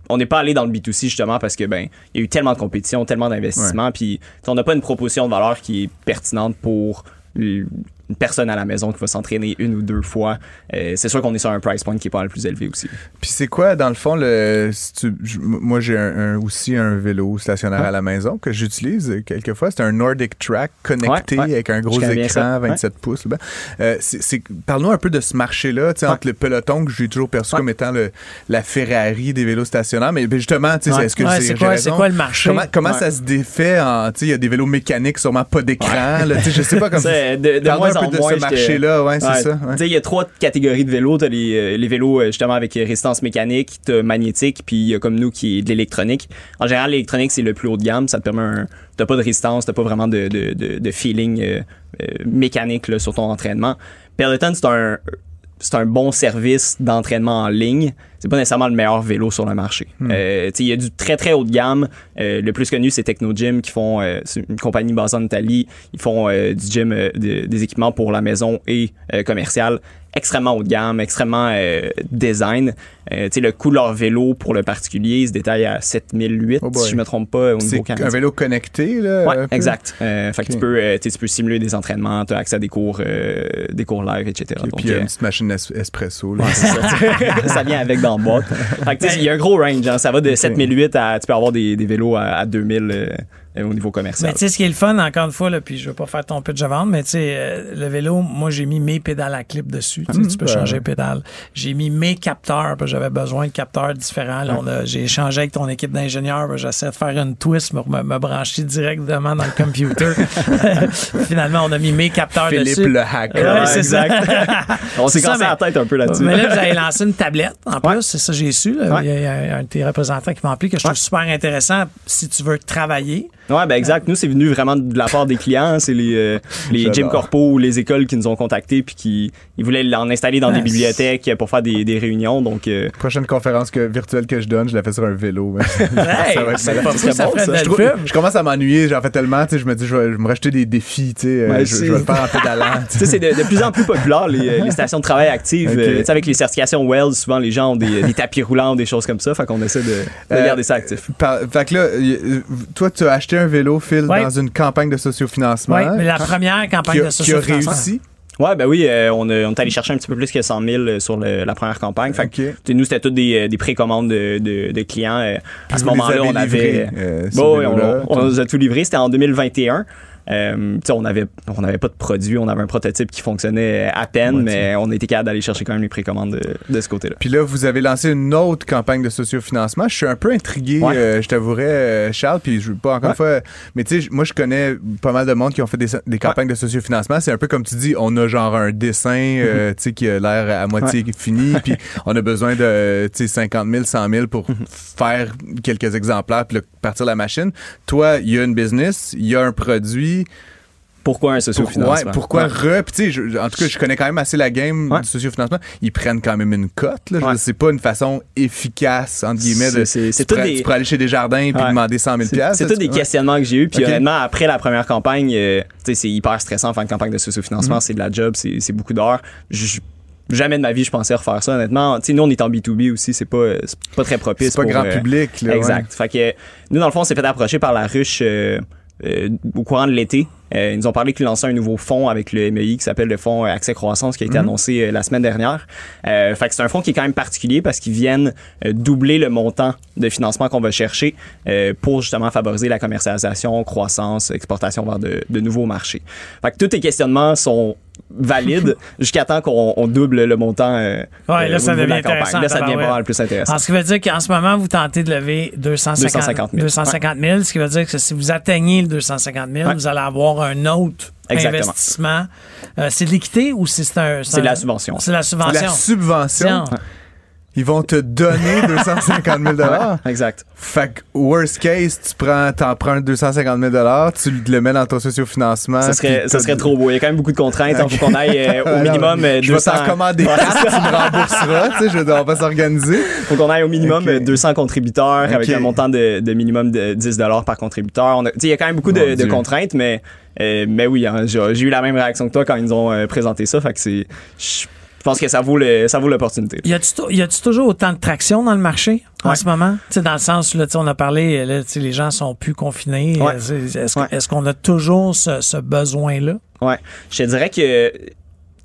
On n'est pas allé dans le B2C justement parce que ben il y a eu tellement de compétition, tellement d'investissement, puis on n'a pas une proposition de valeur qui est pertinente pour une personne à la maison qui va s'entraîner une ou deux fois. Euh, c'est sûr qu'on est sur un price point qui est pas le plus élevé aussi. Puis c'est quoi, dans le fond, le, si tu- moi j'ai un, un- aussi un vélo stationnaire Ouais. à la maison que j'utilise quelquefois. C'est un Nordic Track connecté Ouais, ouais. avec un gros écran, ça. 27 pouces. ben. Euh, c'est- c'est- Parle-nous un peu de ce marché-là, tu sais, Ouais. entre le peloton que j'ai toujours perçu Ouais. comme étant le, la Ferrari des vélos stationnaires. Mais justement, tu sais, Ouais. est-ce que Ouais, c'est quoi, quoi le marché? Comment, comment Ouais. ça se défait en, tu sais, il y a des vélos mécaniques, sûrement pas d'écran, là, tu sais, je sais pas comme C'est de, de Parle-nous moins un peu de moins. ce marché-là, ouais, c'est Ouais. ça. ouais. Tu sais, il y a trois catégories de vélos. T'as les, euh, les vélos euh, justement avec résistance mécanique, t'as magnétique, puis il y a comme nous qui est de l'électronique. En général, l'électronique c'est le plus haut de gamme. Ça te permet un, t'as pas de résistance, t'as pas vraiment de, de, de, de feeling euh, euh, mécanique là, sur ton entraînement. Peloton c'est un c'est un bon service d'entraînement en ligne, c'est pas nécessairement le meilleur vélo sur le marché. Hmm. Euh, tu sais, il y a du très très haut de gamme. Euh, le plus connu, c'est Technogym qui font, euh, c'est une compagnie basée en Italie. Ils font euh, du gym, euh, de- des équipements pour la maison et euh, commercial extrêmement haut de gamme, extrêmement euh, design. Euh, tu sais, le coût de leur vélo pour le particulier, il se détaille à 7008, Oh boy. si je me trompe pas, au C'est niveau un canadien. vélo connecté, là? Ouais, un exact. Euh, fait que tu peux, euh, tu sais, tu peux simuler des entraînements, tu as accès à des cours, euh, des cours live, etc. Et puis, il y a euh, une petite machine es- espresso. Là. Ouais, c'est ça. ça vient avec dans le boîte. Fait que, tu sais, il y a un gros range. hein. Ça va de 7008 à. Tu peux avoir des, des vélos à, à 2000 euh, au niveau commercial. Mais tu sais, ce qui est le fun, encore une fois, là, puis je veux pas faire ton pitch de vente, mais tu sais, euh, le vélo, moi, j'ai mis mes pédales à clip dessus. Tu sais, tu peux ben changer pédales. J'ai mis mes capteurs, j'avais besoin de capteurs différents. Là, on a- j'ai échangé avec ton équipe d'ingénieurs. que J'essaie de faire une twist pour me, me brancher directement dans le computer. Finalement, on a mis mes capteurs Philippe dessus. le hacker. Ouais, c'est ça. On s'est cassé la tête un peu là-dessus. Mais là, vous avez lancé une tablette, en plus, c'est ça j'ai su. là. Ouais. Il y a un, de tes représentants qui m'a appelé que je trouve super intéressant si tu veux travailler. Ouais, ben exact. Nous, c'est venu vraiment de la part des clients. C'est les, euh, les gym corpo ou les écoles qui nous ont contactés puis qui ils voulaient l'en installer dans des bibliothèques pour faire des, des réunions. Donc, euh, Prochaine conférence que, virtuelle que je donne, je la fais sur un vélo. Hey, Ça va être Ça bon, ça. je, trouve- commence à m'ennuyer, j'en fais tellement, tu sais, je me dis, je vais, je vais me racheter des défis, tu sais, euh, je, je vais le faire en pédalant. C'est de, de plus en plus populaire, les, euh, les stations de travail actives. Ok. Euh, tu sais, avec les certifications Wells, souvent, les gens ont des, des tapis roulants ou des choses comme ça. Fait qu'on essaie de, de Euh, garder ça actif. Par- fait que là, toi, tu as acheté un vélo, Phil, Ouais. dans une campagne de sociofinancement Oui, mais la première campagne qui a, de qui a sociofinancement. réussi? Ouais, ben oui, euh, on, a- on est allé chercher un petit peu plus que 100 000 sur le- la première campagne. Fait que, nous, c'était toutes des, euh, des précommandes de, de, de clients. euh, à ce moment-là, on avait. euh, Bon, on nous a tout livré. C'était en 2021. Euh, on avait on n'avait pas de produit, on avait un prototype qui fonctionnait à peine, Ouais, mais on était capable d'aller chercher quand même les précommandes de, de ce côté-là. Puis là, vous avez lancé une autre campagne de sociofinancement. Je suis un peu intrigué, Ouais. euh, je t'avouerais, euh, Charles, puis je veux pas encore une fois. Mais tu sais, moi, je connais pas mal de monde qui ont fait des, des campagnes de sociofinancement. C'est un peu comme tu dis, on a genre un dessin, euh, tu sais, qui a l'air à moitié fini, puis on a besoin de, tu sais, 50 000, 100 000 pour faire quelques exemplaires, puis partir la machine. Toi, il y a une business, il y a un produit. Pourquoi un Pour- sociofinancement? ouais, pourquoi Ouais. re? Puis je- en tout cas, je connais quand même assez la game Ouais. du sociofinancement. Ils prennent quand même une cote. Là. C'est pas une façon efficace, entre guillemets, de. C'est- tu, pourrais, des- aller chez Desjardins et Ouais. demander 100 000 C'est c'est tous des questionnements que j'ai eu. Puis honnêtement, après la première campagne, euh, sais, c'est hyper stressant faire une campagne de sociofinancement. Mhm. C'est de la job, c'est beaucoup d'heures. Jamais de ma vie, je pensais refaire ça, honnêtement. Sais, nous, on est en B2B aussi, c'est pas, euh, pas très propice. C'est pas pour, grand euh, public. Là, Exact. Fait que nous, dans le fond, on s'est fait approcher par la ruche euh, euh, au courant de l'été. Euh, ils nous ont parlé qu'ils lançaient un nouveau fonds avec le MEI qui s'appelle le fonds Accès Croissance qui a été Mhm. annoncé euh, la semaine dernière. Euh, fait que c'est un fonds qui est quand même particulier parce qu'ils viennent euh, doubler le montant de financement qu'on va chercher euh, pour justement favoriser la commercialisation, croissance, exportation vers de, de nouveaux marchés. Fait que tous tes questionnements sont valides jusqu'à temps qu'on on double le montant. euh, Ouais, là, euh, ça de devient la campagne. intéressant, Là, ça devient tabarouette. pas mal plus intéressant. Alors, ce qui veut dire qu'en ce moment, vous tentez de lever 250, 250 000. 250 000, ce qui veut dire que si vous atteignez le 250 000, Ouais. vous allez avoir un autre Exactement. investissement. Euh, c'est de l'équité ou c'est c'est un... C'est de la subvention. C'est de la subvention. La subvention, Tiens. Ils vont te donner 250 000 Exact. Fait que, worst case, tu prends, t'empruntes 250 000 tu le mets dans ton sociofinancement. Ça serait, ça serait trop beau. Il y a quand même beaucoup de contraintes. Il faut qu'on aille euh, au Alors, minimum euh, Je vais 200. t'en commander Ouais, 4, tu me rembourseras. tu sais, je on va s'organiser. faut qu'on aille au minimum Ok. euh, 200 contributeurs avec un montant de, de minimum de 10 par contributeur. On a- Il y a quand même beaucoup de, contraintes, mais, euh, mais oui, hein, j'ai j'ai eu la même réaction que toi quand ils nous ont euh, présenté ça. Fait que c'est. Je pense que ça vaut le- ça vaut l'opportunité. Y a-tu toujours autant de traction dans le marché en Ouais. ce moment? Dans le sens, là, on a parlé, là, les gens sont plus confinés. Ouais. Est-ce Ouais. qu'on a toujours ce, ce besoin-là? Ouais. Je te dirais que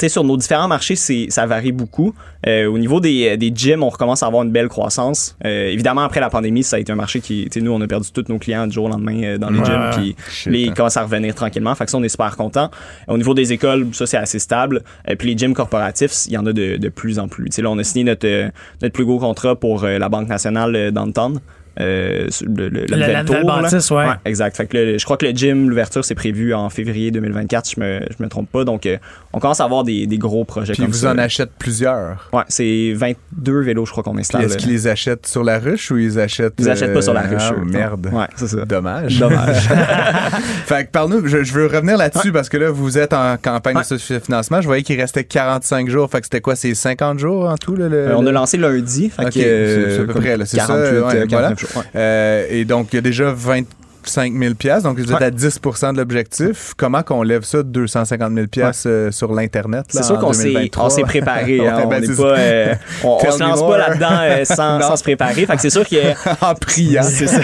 sais, sur nos différents marchés, c'est, ça varie beaucoup. Euh, au niveau des, des gyms, on recommence à avoir une belle croissance. Euh, évidemment, après la pandémie, ça a été un marché qui, tu sais, nous, on a perdu tous nos clients du jour au lendemain euh, dans les Ouais, gyms, puis les, ils commencent à revenir tranquillement. Fait que ça, on est super content. Au niveau des écoles, ça, c'est assez stable. Euh, puis les gyms corporatifs, il y en a de, de plus en plus. Tu sais, là, on a signé notre, euh, notre plus gros contrat pour euh, la Banque nationale euh, downtown. euh, le, le, La- la tour, nouvelle là. bâtisse, ouais. exact. Fait que le- je crois que le gym, l'ouverture, c'est prévu en février 2024, si je me, je me trompe pas. Donc, euh, on commence à avoir des, des gros projets Puis comme vous ça. en achetez plusieurs. Ouais, c'est 22 vélos, je crois qu'on installe. est-ce qu'ils les achètent sur la ruche ou ils achètent. Ils achètent pas sur la ruche, Ah, eux. merde. Ouais, c'est ça. Dommage. Dommage. fait que parle-nous, je, je veux revenir là-dessus parce que là, vous êtes en campagne de financement. Je voyais qu'il restait 45 jours. Fait que c'était quoi, c'est 50 jours en tout? Là, le- Euh, on a lancé lundi. Fait que, euh, c'est- à peu près, là, c'est ça, 48, ouais, euh, 49 voilà. jours, ouais. Euh, et donc, il y a déjà 25 000 piastres, donc vous êtes Ouais. à 10% de l'objectif. Comment qu'on lève ça de 250 000 piastres euh, sur l'Internet? C'est sûr qu'on s'est, 2023? on s'est préparé. hein. Ouais, on ben, pas, euh, on, on Tell se lance more. pas là-dedans euh, sans, se préparer. Fait que c'est sûr que en priant. c'est ça.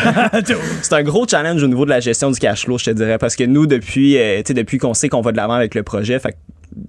C'est un gros challenge au niveau de la gestion du cash flow, je te dirais, parce que nous, depuis, euh, qu'on sait qu'on va de l'avant avec le projet, fait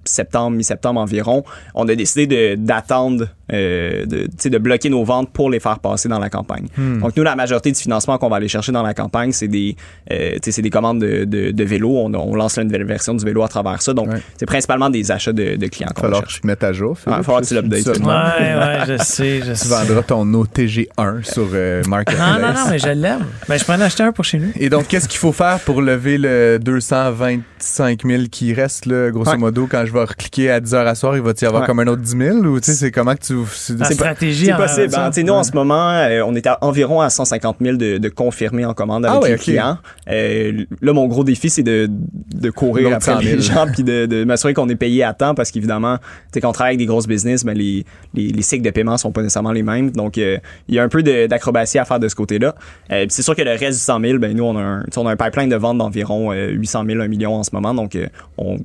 septembre, mi-septembre environ, on a décidé de- d'attendre, euh, de, tu sais, de bloquer nos ventes pour les faire passer dans la campagne. Hmm. Donc nous, la majorité du financement qu'on va aller chercher dans la campagne, c'est des, euh, tu sais, c'est des commandes de, de, de vélos. On, on lance la nouvelle version du vélo à travers ça. Donc Ouais. c'est principalement des achats de, de clients Il va falloir que chercher. tu te mettes à jour. Ouais, il va falloir que tu l'updates. Ouais, ouais, je sais, je Tu sais. vendras ton OTG1 sur euh, Marketplace. Non, non, non, mais je l'aime. Ben, je peux en acheter un pour chez nous. Et donc, qu'est-ce qu'il faut faire pour lever le 225 000 qui reste, là, grosso Ouais. modo, quand je vais recliquer à 10 h à soir, il va y avoir Ouais. comme un autre 10 000 ou tu sais, c'est comment que tu. c'est- pas- stratégie C'est possible. hein. ça. Tu sais, nous, en ce moment, euh, on est à environ à 150 000 de, de confirmés en commande avec Ah ouais, les clients. Euh, là, mon gros défi, c'est de, de courir après 100 000. les gens puis de, de m'assurer qu'on est payé à temps parce qu'évidemment, tu sais, quand on travaille avec des grosses business, ben, les, les, les cycles de paiement sont pas nécessairement les mêmes. Donc, euh, il y a un peu d'acrobatie à faire de ce côté-là. Euh, puis c'est sûr que le reste du 100 000, ben, nous, on a un, on a un pipeline de vente d'environ euh, 800 000, 1 million en ce moment. Donc, euh, on,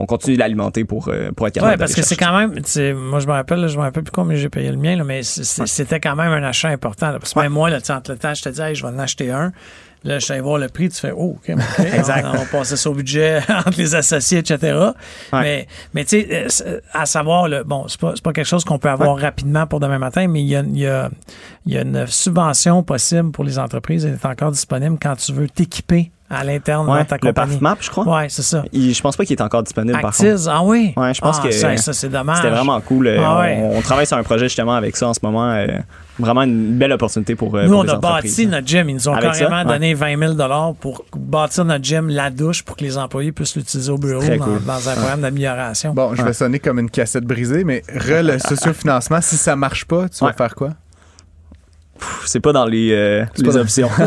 on continue de l'alimenter pour, euh, pour être capable Ouais, parce que c'est quand même, moi je me rappelle, là, je me rappelle plus combien j'ai payé le mien, là, mais c'était quand même un achat important. là. parce que même moi, là, entre le temps, je te dis, hey, je vais en acheter un. Là, je suis allé voir le prix, tu fais, oh, OK, Exact. On, on va passer ça au budget entre les associés, etc. Ouais. Mais, mais tu sais, euh, à savoir, là, bon, c'est pas, c'est pas quelque chose qu'on peut avoir rapidement pour demain matin, mais il y a, il y, a, il y a une subvention possible pour les entreprises. Elle est encore disponible quand tu veux t'équiper à l'interne Ouais, dans ta le compagnie. PAFMAP, je crois. Ouais, c'est ça. Il- je pense pas qu'il est encore disponible par contre. Ah oui? Ouais, je pense Ah, que ça, ça, c'est dommage. C'était vraiment cool. Euh, Ah on- ouais. on, travaille sur un projet justement avec ça en ce moment. euh, vraiment une belle opportunité pour, euh, Nous, pour on les a bâti notre gym. Ils nous ont Avec ça, carrément ouais. donné 20 000 pour bâtir notre gym, la douche, pour que les employés puissent l'utiliser au bureau Très dans, cool. dans un programme d'amélioration. Bon, je vais sonner comme une cassette brisée, mais re, le sociofinancement, si ça marche pas, tu vas faire quoi? C'est pas dans les, euh, les dans- options.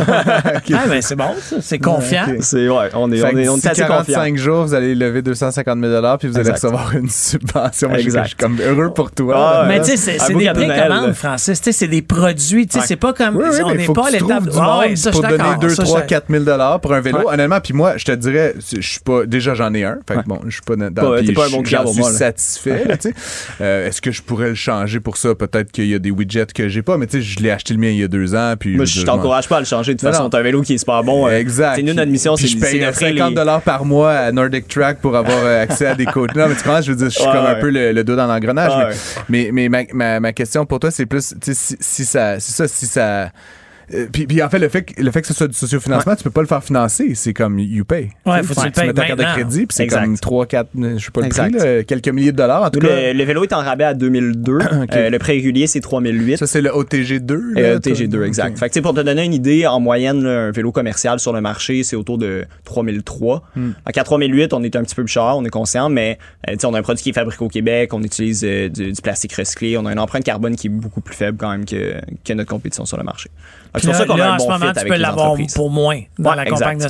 Ah, ben, c'est bon. C'est confiant. c'est ouais, on est, Fait on est, on est d'ici assez confiants. 45 jours, vous allez lever 250 000 puis vous allez Exact. recevoir une subvention. Moi, je, Exact. je suis comme heureux pour toi. Ah. Mais tu sais, c'est des précommandes. Francis. Tu sais, c'est des produits. Tu sais, Ouais. c'est pas comme. Oui, oui, on n'est pas à l'étape. du monde ouais, ça, pour donner d'accord. 2, Ça, 3, je- 4 000 dollars pour un vélo. Ouais. Honnêtement, puis moi, je te dirais, je suis pas, déjà j'en ai un. Fait que bon, je suis pas dans, t'es pas un bon client j'en pour suis satisfait, là, tu sais. Euh, Est-ce que je pourrais le changer pour ça? Peut-être qu'il y a des widgets que j'ai pas, mais tu sais, je l'ai acheté le mien il y a deux ans, puis. Moi, je- t'encourage pas à le changer. De toute façon, t'as un vélo qui est super bon. euh, Exact. c'est nous, notre mission, c'est je c'est paye d'offrir 50 les- dollars par mois à Nordic Track pour avoir euh, accès à des coachs. Non, mais tu comprends, je veux dire, je suis Ouais, comme un peu le, le dos dans l'engrenage. Mais mais, mais ma, ma, ma question pour toi, c'est plus, tu sais, si, si ça, c'est ça, si ça. Euh, puis, puis en fait, le fait, que, le fait que ce soit du sociofinancement, tu peux pas le faire financer. C'est comme you pay. Ouais, faut que tu le tu mets payes ta carte de crédit, puis c'est comme 3, 4, je sais pas le Exact. prix, là, quelques milliers de dollars. En tout Nous, cas, le, le vélo est en rabais à 2002. Euh, le prix régulier, c'est 3008. ça, c'est le OTG2. Euh, là, TG2, toi? exact. Ok. Fait que, pour te donner une idée, en moyenne, là, un vélo commercial sur le marché, c'est autour de 3003. Hmm. Qu'à 3008, on est un petit peu plus cher, on est conscient, mais euh, on a un produit qui est fabriqué au Québec, on utilise euh, du, du plastique recyclé, on a une empreinte carbone qui est beaucoup plus faible quand même que, que notre compétition sur le marché. Puis C'est pour ça qu'on a un en ce bon moment, tu avec peux l'avoir pour moins dans Ouais, la exact. campagne de.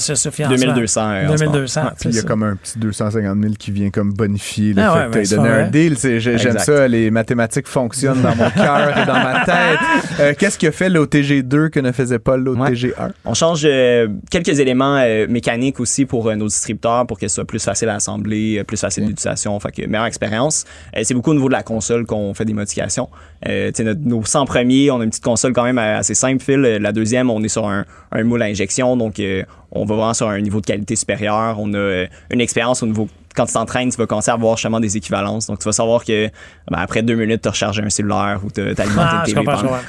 2200 ce moment. 2200. Ouais. tu Puis il y a comme un petit 250 000 qui vient comme bonifier le Ah fait ouais, que donné un deal. J'aime ça, les mathématiques fonctionnent dans mon cœur et dans ma tête. Euh, Qu'est-ce que fait l'OTG2 que ne faisait pas l'OTG1? On change euh, quelques éléments euh, mécaniques aussi pour euh, nos distributeurs pour que ce soit plus facile à assembler, plus facile d'utilisation, fait que meilleure expérience. C'est beaucoup au niveau de la console qu'on fait des modifications. Euh, notre- nos 100 premiers, on a une petite console quand même assez simple. Phil. Euh, La deuxième, on est sur un, un moule à injection, donc euh, on va vraiment sur un niveau de qualité supérieur. On a euh, une expérience au niveau quand tu t'entraînes, tu vas commencer à avoir justement des équivalences. Donc, tu vas savoir que ben, après deux minutes, tu as rechargé un cellulaire ou tu as alimenté Ah, une télé.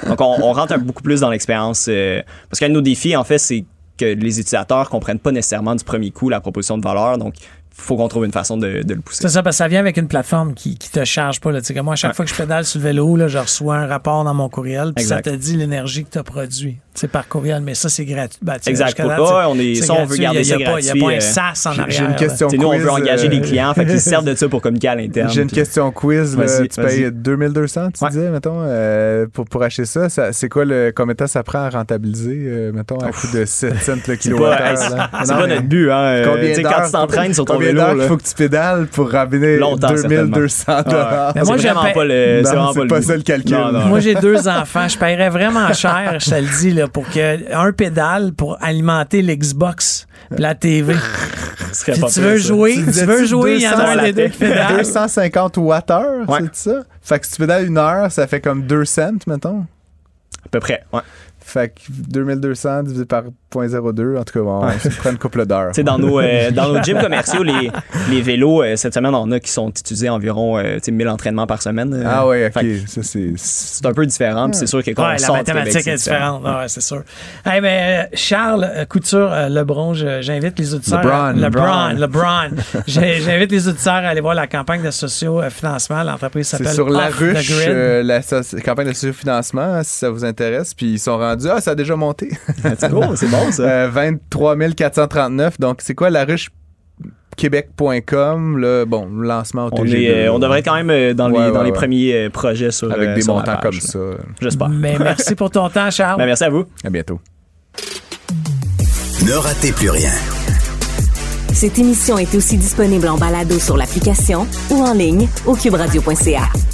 Donc, on, on rentre un- beaucoup plus dans l'expérience. euh, parce qu'un de nos défis, en fait, c'est que les utilisateurs comprennent pas nécessairement du premier coup la proposition de valeur. Donc, faut qu'on trouve une façon de, de le pousser. C'est ça, parce que ça vient avec une plateforme qui, qui te charge pas. Là. Tu sais, comme moi, à chaque Ouais. fois que je pédale sur le vélo, là, je reçois un rapport dans mon courriel, puis ça te dit l'énergie que tu as produit. C'est par courriel, mais ça, c'est gratuit. Ben, Exact. jusqu'à Pour date, pas, c'est- on est- ça, on veut gratuit. garder Il y a- ça il y a pas- Il n'y a gratuit, pas un SAS en arrière. j'ai une question. T'sais, nous, on veut quiz, engager euh, les clients, fait qu'ils se servent de ça pour communiquer à l'interne. J'ai une puis- question quiz. là. Tu payes 2200, tu Ouais. disais, mettons, euh, pour, pour acheter ça. ça- c'est quoi le combien de temps ça prend à rentabiliser, euh, mettons, à coût de 7 cents le C'est pas, kilowattheure? c'est pas notre but, hein. euh, Combien quand tu t'entraînes sur ton combien vélo, d'heures là, qu'il faut que tu pédales pour ramener Longtemps, 2200 dollars? Mais moi, c'est je vraiment pas le, Non, c'est vraiment pas ça le calcul. Non, non. Moi, j'ai deux enfants. Je paierais vraiment cher, je te le dis, là, pour que un pédale pour alimenter l'Xbox la TV. Ce serait Puis pas tu pire, veux ça. jouer, Tu veux jouer, il y en a 200 un des deux qui pédale? 250 watts-heure, Ouais. c'est ça? Fait que si tu pédales une heure, ça fait comme 2 cents, mettons. À peu près, ouais. Fait que 2200 divisé par 0.02, en tout cas, bon, ça prend une couple d'heures. Tu sais, dans nos, euh, dans nos gyms commerciaux, les, les vélos, euh, cette semaine, on a qui sont utilisés environ euh, tu sais, 1000 entraînements par semaine. euh. Ah ouais, Fait ok. Ça, c'est. C'est un peu différent, puis c'est sûr que quand Ouais, on la mathématique Québec, est c'est différente. Ah ouais, c'est sûr. Hey, mais euh, Charles Couture, Lebron, je- j'invite les auditeurs. LeBron. LeBron. LeBron. J'invite les auditeurs à aller voir la campagne de socio-financement. L'entreprise C'est s'appelle sur la ruche, euh, la so- campagne de surfinancement, si ça vous intéresse. Puis ils sont rendus, ah, ça a déjà monté. C'est cool, c'est bon ça. Euh, 23 439. Donc, c'est quoi la ruche québec.com là? Bon lancement au On, TG2, est, euh, on devrait être quand même euh, dans, Ouais, les, dans ouais, les premiers euh, projets sur avec euh, des sur la montants page, comme ça J'espère. Mais merci pour ton temps, Charles. Ben, merci à vous. à bientôt Ne ratez plus rien. Cette émission est aussi disponible en balado sur l'application ou en ligne au cuberadio.ca.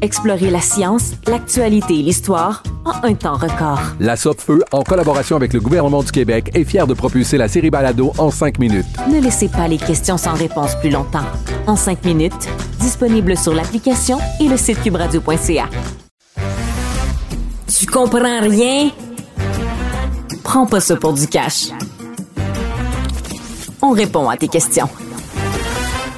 Explorez la science, l'actualité et l'histoire en un temps record. La Feu, en collaboration avec le gouvernement du Québec, est fière de propulser la série Balado en cinq minutes. Ne laissez pas les questions sans réponse plus longtemps. En cinq minutes, disponible sur l'application et le site cubradio.ca. Tu comprends rien? Prends pas ça pour du cash. On répond à tes questions.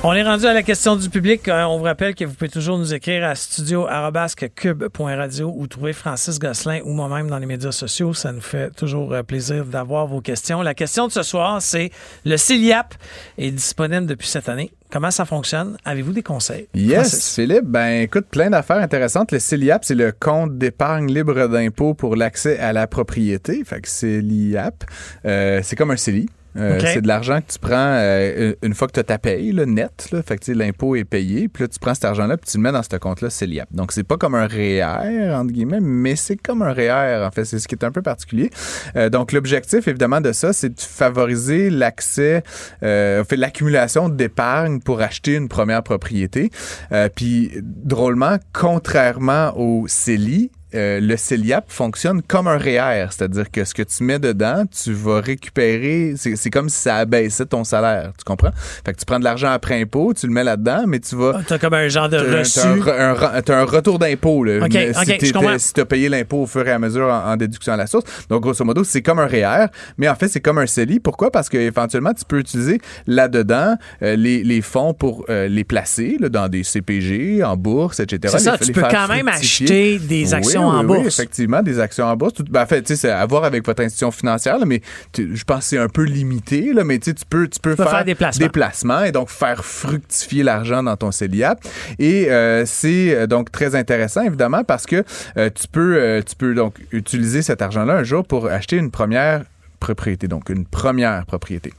On est rendu à la question du public. Euh, On vous rappelle que vous pouvez toujours nous écrire à studio.cube.radio ou trouver Francis Gosselin ou moi-même dans les médias sociaux. Ça nous fait toujours euh, plaisir d'avoir vos questions. La question de ce soir, c'est le CILIAP est disponible depuis cette année. Comment ça fonctionne? Avez-vous des conseils? Yes, Francis? Philippe. Ben, écoute, plein d'affaires intéressantes. Le CELIAP, c'est le compte d'épargne libre d'impôt pour l'accès à la propriété. Fait que CELIAP, euh, c'est comme un CELI. Euh. C'est de l'argent que tu prends euh, une fois que tu as ta paye, là, net. Là, fait que l'impôt est payé. Puis là, tu prends cet argent-là puis tu le mets dans ce compte-là CELIAP. Donc, c'est pas comme un REER, entre guillemets, mais c'est comme un REER, en fait. C'est ce qui est un peu particulier. Euh, donc, l'objectif, évidemment, de ça, c'est de favoriser l'accès, euh, en fait, l'accumulation d'épargne pour acheter une première propriété. Euh, puis, drôlement, contrairement au CELI, euh, le CELIAP fonctionne comme un REER, c'est-à-dire que ce que tu mets dedans, tu vas récupérer, c'est comme si ça abaissait ton salaire, tu comprends? Fait que tu prends de l'argent après impôt, tu le mets là-dedans, mais tu vas... T'as comme un genre de T'as- reçu. T'as un, re- un re- t'as un retour d'impôt. là. OK, Mais OK, si je t'étais- comprends. si tu as payé l'impôt au fur et à mesure en, en déduction à la source. Donc, grosso modo, c'est comme un REER, mais en fait, c'est comme un CELI. Pourquoi? Parce qu'éventuellement, tu peux utiliser là-dedans euh, les, les fonds pour euh, les placer là, dans des CPG, en bourse, etc. C'est ça, Les- tu les peux quand même acheter des Oui, actions oui, en oui, bourse. effectivement, des actions en bourse. Tout, ben, en fait, c'est à voir avec votre institution financière, là, mais je pense que c'est un peu limité, là, mais tu peux, tu faire des placements. placements et donc faire fructifier l'argent dans ton CELIAP. Et euh, c'est euh, donc très intéressant, évidemment, parce que euh, tu, peux, euh, tu peux donc utiliser cet argent-là un jour pour acheter une première propriété, donc une première propriété.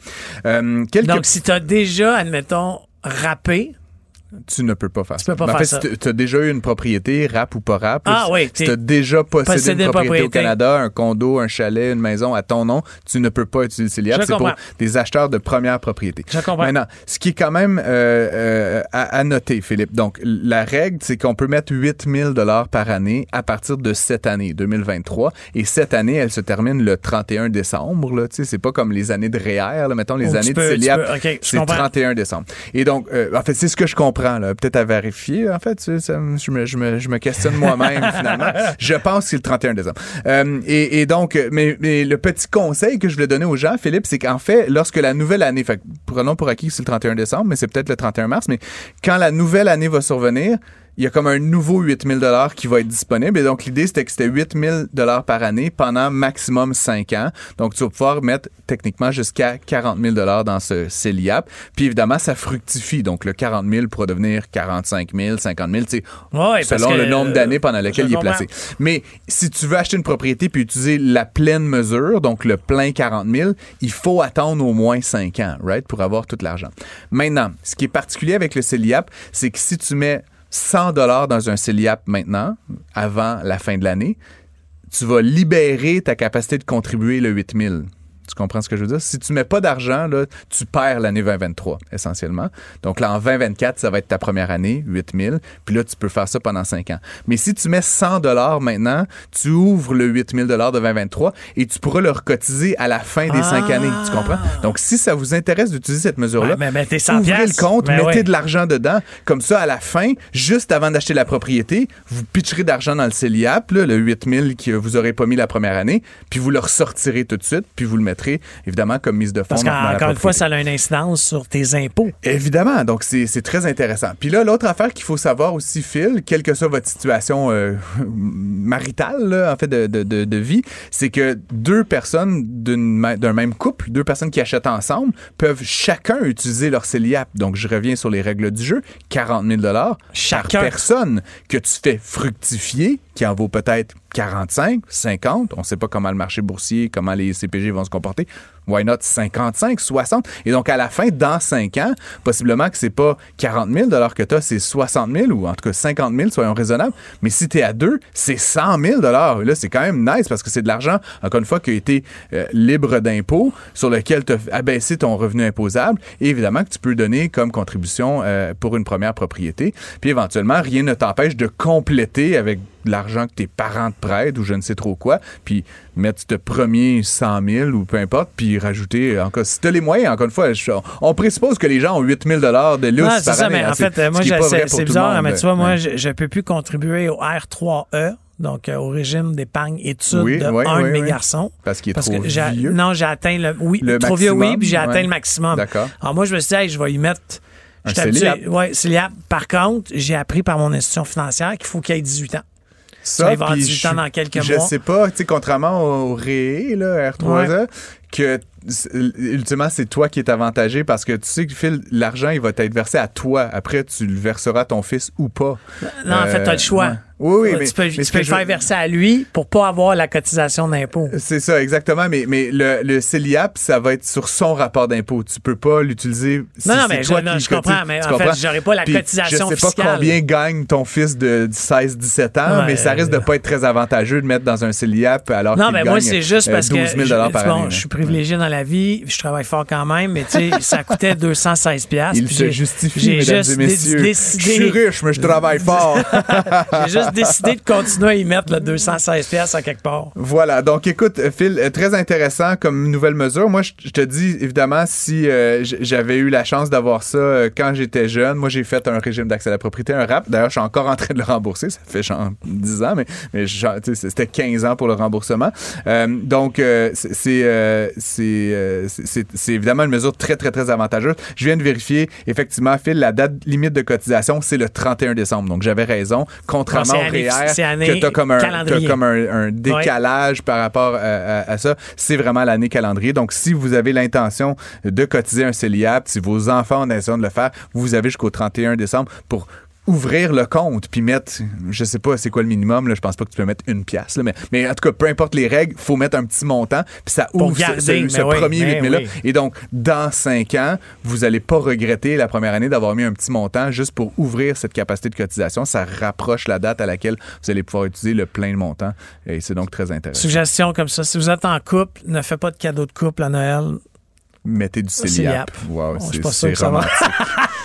Quelques- Donc, si tu as déjà, admettons, râpé, tu ne peux pas faire Tu ça. peux pas Mais en faire fait, ça. si tu as déjà eu une propriété, rap ou pas rap, Ah oui, si t'es- tu as déjà possédé possédé une propriété, au. Canada, un condo, un chalet, une maison à ton nom, tu ne peux pas utiliser. Je C'est pour des acheteurs de première propriété. Je comprends. Maintenant, ce qui est quand même euh, euh, à, à noter, Philippe, donc la règle, c'est qu'on peut mettre 8 000 par année à partir de cette année, 2023. Et cette année, elle se termine le 31 décembre. Là, Tu sais, c'est pas comme les années de REER, là, mettons les Oh, années peux- de CELIAP. peux- ok, je c'est comprends. 31 décembre. Et donc, euh, en fait, c'est ce que je comprends. Peut-être à vérifier. En fait, tu sais, ça me- je, me, je, me, je me questionne moi-même finalement. Je pense que c'est le 31 décembre. Euh, et, et donc, mais, mais le petit conseil que je voulais donner aux gens, Philippe, c'est qu'en fait, lorsque la nouvelle année, fait prenons pour acquis que c'est le 31 décembre, mais c'est peut-être le 31 mars, mais quand la nouvelle année va survenir, il y a comme un nouveau 8 000 qui va être disponible. Et donc, l'idée, c'était que c'était 8 000 par année pendant maximum 5 ans. Donc, tu vas pouvoir mettre techniquement jusqu'à 40 000 dans ce CELIAP. Puis, évidemment, ça fructifie. Donc, le 40 000 pourra devenir 45 000, 50 000, tu Ouais, selon le nombre d'années pendant euh, lequel je il est placé. Mais si tu veux acheter une propriété puis utiliser la pleine mesure, donc le plein 40 000, il faut attendre au moins 5 ans, right, pour avoir tout l'argent. Maintenant, ce qui est particulier avec le CELIAP, c'est que si tu mets 100 dollars dans un CELIAP maintenant, avant la fin de l'année, tu vas libérer ta capacité de contribuer le 8 000. Tu comprends ce que je veux dire? Si tu mets pas d'argent, là, tu perds l'année 2023, essentiellement. Donc là, en 2024, ça va être ta première année, 8 000. Puis là, tu peux faire ça pendant 5 ans. Mais si tu mets 100 dollars maintenant, tu ouvres le 8 000 de 2023 et tu pourras le recotiser à la fin des 5 Ah. années. Tu comprends? Donc, si ça vous intéresse d'utiliser cette mesure-là, Ouais, mais mettez 100 ouvrez le compte, Ben mettez ouais. de l'argent dedans. Comme ça, à la fin, juste avant d'acheter la propriété, vous pitcherez d'argent dans le CELIAP, là, le 8 000 que vous aurez pas mis la première année, puis vous le ressortirez tout de suite, puis vous le mettrez, évidemment, comme mise de fonds. Parce qu'encore une fois, ça a une incidence sur tes impôts. Évidemment, donc c'est très intéressant. Puis là, l'autre affaire qu'il faut savoir aussi, Phil, quelle que soit votre situation euh, maritale, là, en fait, de, de- de- de vie, c'est que deux personnes d'un même couple, deux personnes qui achètent ensemble, peuvent chacun utiliser leur CELIAP. Donc, je reviens sur les règles du jeu. 40 000 Chacun. par personne que tu fais fructifier, qui en vaut peut-être 45, 50. On ne sait pas comment le marché boursier, comment les CPG vont se comporter. Why not 55, 60? Et donc, à la fin, dans 5 ans, possiblement que c'est pas 40 000 que tu as, c'est 60 000 ou en tout cas 50 000, soyons raisonnables. Mais si tu es à deux, c'est 100 000 Là, c'est quand même nice parce que c'est de l'argent, encore une fois, qui a été euh, libre d'impôt, sur lequel tu as abaissé ton revenu imposable. Et évidemment que tu peux donner comme contribution euh, pour une première propriété. Puis éventuellement, rien ne t'empêche de compléter avec de l'argent que tes parents te prêtent ou je ne sais trop quoi, puis mettre ce premier 100 000 ou peu importe, puis rajouter, encore, si tu as les moyens, encore une fois, je- on présuppose que les gens ont 8 000 de lousse par ça, année, mais hein, en c'est- fait, euh, moi, c'est bizarre, mais tu vois, moi, Ouais. je, je peux plus contribuer au R3E, donc euh, au régime d'épargne études Oui, de oui, un oui, de mes garçons. Parce qu'il est Parce trop que vieux. Non, j'ai atteint le. Oui, Le trop vieux, oui, maximum, puis j'ai atteint le maximum. D'accord. Alors moi, je me suis dit, hey, je vais y mettre. Un. Ouais, CELIAP. Par contre, j'ai appris par mon institution financière qu'il faut qu'il ait 18 ans. Ça, va y avoir puis 18 ans je- dans quelques je mois. sais pas, tu sais, contrairement au RE, là, R3A, que c'est- ultimement, c'est toi qui es avantagé parce que tu sais que Phil, l'argent, il va être versé à toi. Après, tu le verseras à ton fils ou pas. Non, en fait, tu as le choix. ouais. Oui, oui, mais tu peux, mais tu le je- faire verser à lui pour pas avoir la cotisation d'impôt. C'est ça, exactement. Mais, mais le, le CELIAP, ça va être sur son rapport d'impôt. Tu peux pas l'utiliser. si Non, non, mais toi je- non, je comprends, mais en fait, j'aurais pas la Puis cotisation Je sais pas fiscale. combien gagne ton fils de 16-17 ans, Ouais, mais ça risque de pas être très avantageux de mettre dans un CELIAP alors Non, qu'il mais gagne moi, c'est juste euh, parce 12 000 que. je- par bon, année. je suis privilégié dans la vie, je travaille fort quand même, mais tu sais, ça coûtait 216$. piastres, Il se j'ai- justifie, j'ai mesdames juste et messieurs. Je suis riche, mais je travaille fort. J'ai juste décidé de continuer à y mettre le 216$ piastres à quelque part. Voilà, donc écoute, Phil, euh, très intéressant comme nouvelle mesure. Moi, je te dis, évidemment, si euh, j'avais eu la chance d'avoir ça euh, quand j'étais jeune, moi, j'ai fait un régime d'accès à la propriété, un RAP. D'ailleurs, je suis encore en train de le rembourser. Ça fait genre 10 ans, mais, mais c'était 15 ans pour le remboursement. Euh, donc, euh, c'est- c'est évidemment une mesure très, très, très avantageuse. Je viens de vérifier, effectivement, Phil, la date limite de cotisation, c'est le 31 décembre. Donc, j'avais raison. Contrairement Que tu as comme un, comme un, un décalage par rapport à, à- à ça, c'est vraiment l'année calendrier. Donc, si vous avez l'intention de cotiser un CELIAP, si vos enfants ont l'intention de le faire, vous avez jusqu'au 31 décembre pour ouvrir le compte puis mettre, je sais pas c'est quoi le minimum, là, je pense pas que tu peux mettre une pièce, là, mais, mais en tout cas, peu importe les règles, faut mettre un petit montant puis ça ouvre ce- garder, ce, mais ce oui, premier mais 8 000 là. oui. Et donc, dans cinq ans, vous allez pas regretter la première année d'avoir mis un petit montant juste pour ouvrir cette capacité de cotisation. Ça rapproche la date à laquelle vous allez pouvoir utiliser le plein de montant et c'est donc très intéressant. Suggestion comme ça. Si vous êtes en couple, ne faites pas de cadeau de couple à Noël. Mettez du Céliap. Wow, c'est pas sûr c'est que ça va. romantique.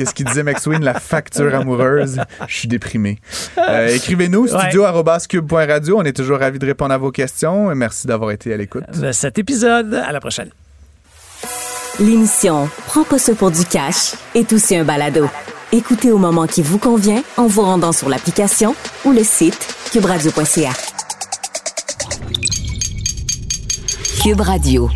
Qu'est-ce qu'il disait McSween? La facture amoureuse. Je suis déprimé. Euh, Écrivez-nous, studio.cube.radio. On est toujours ravis de répondre à vos questions. Merci d'avoir été à l'écoute. De cet épisode, à la prochaine. L'émission Prends pas ça pour du cash est aussi un balado. Écoutez au moment qui vous convient en vous rendant sur l'application ou le site cubradio.ca. Cube Radio.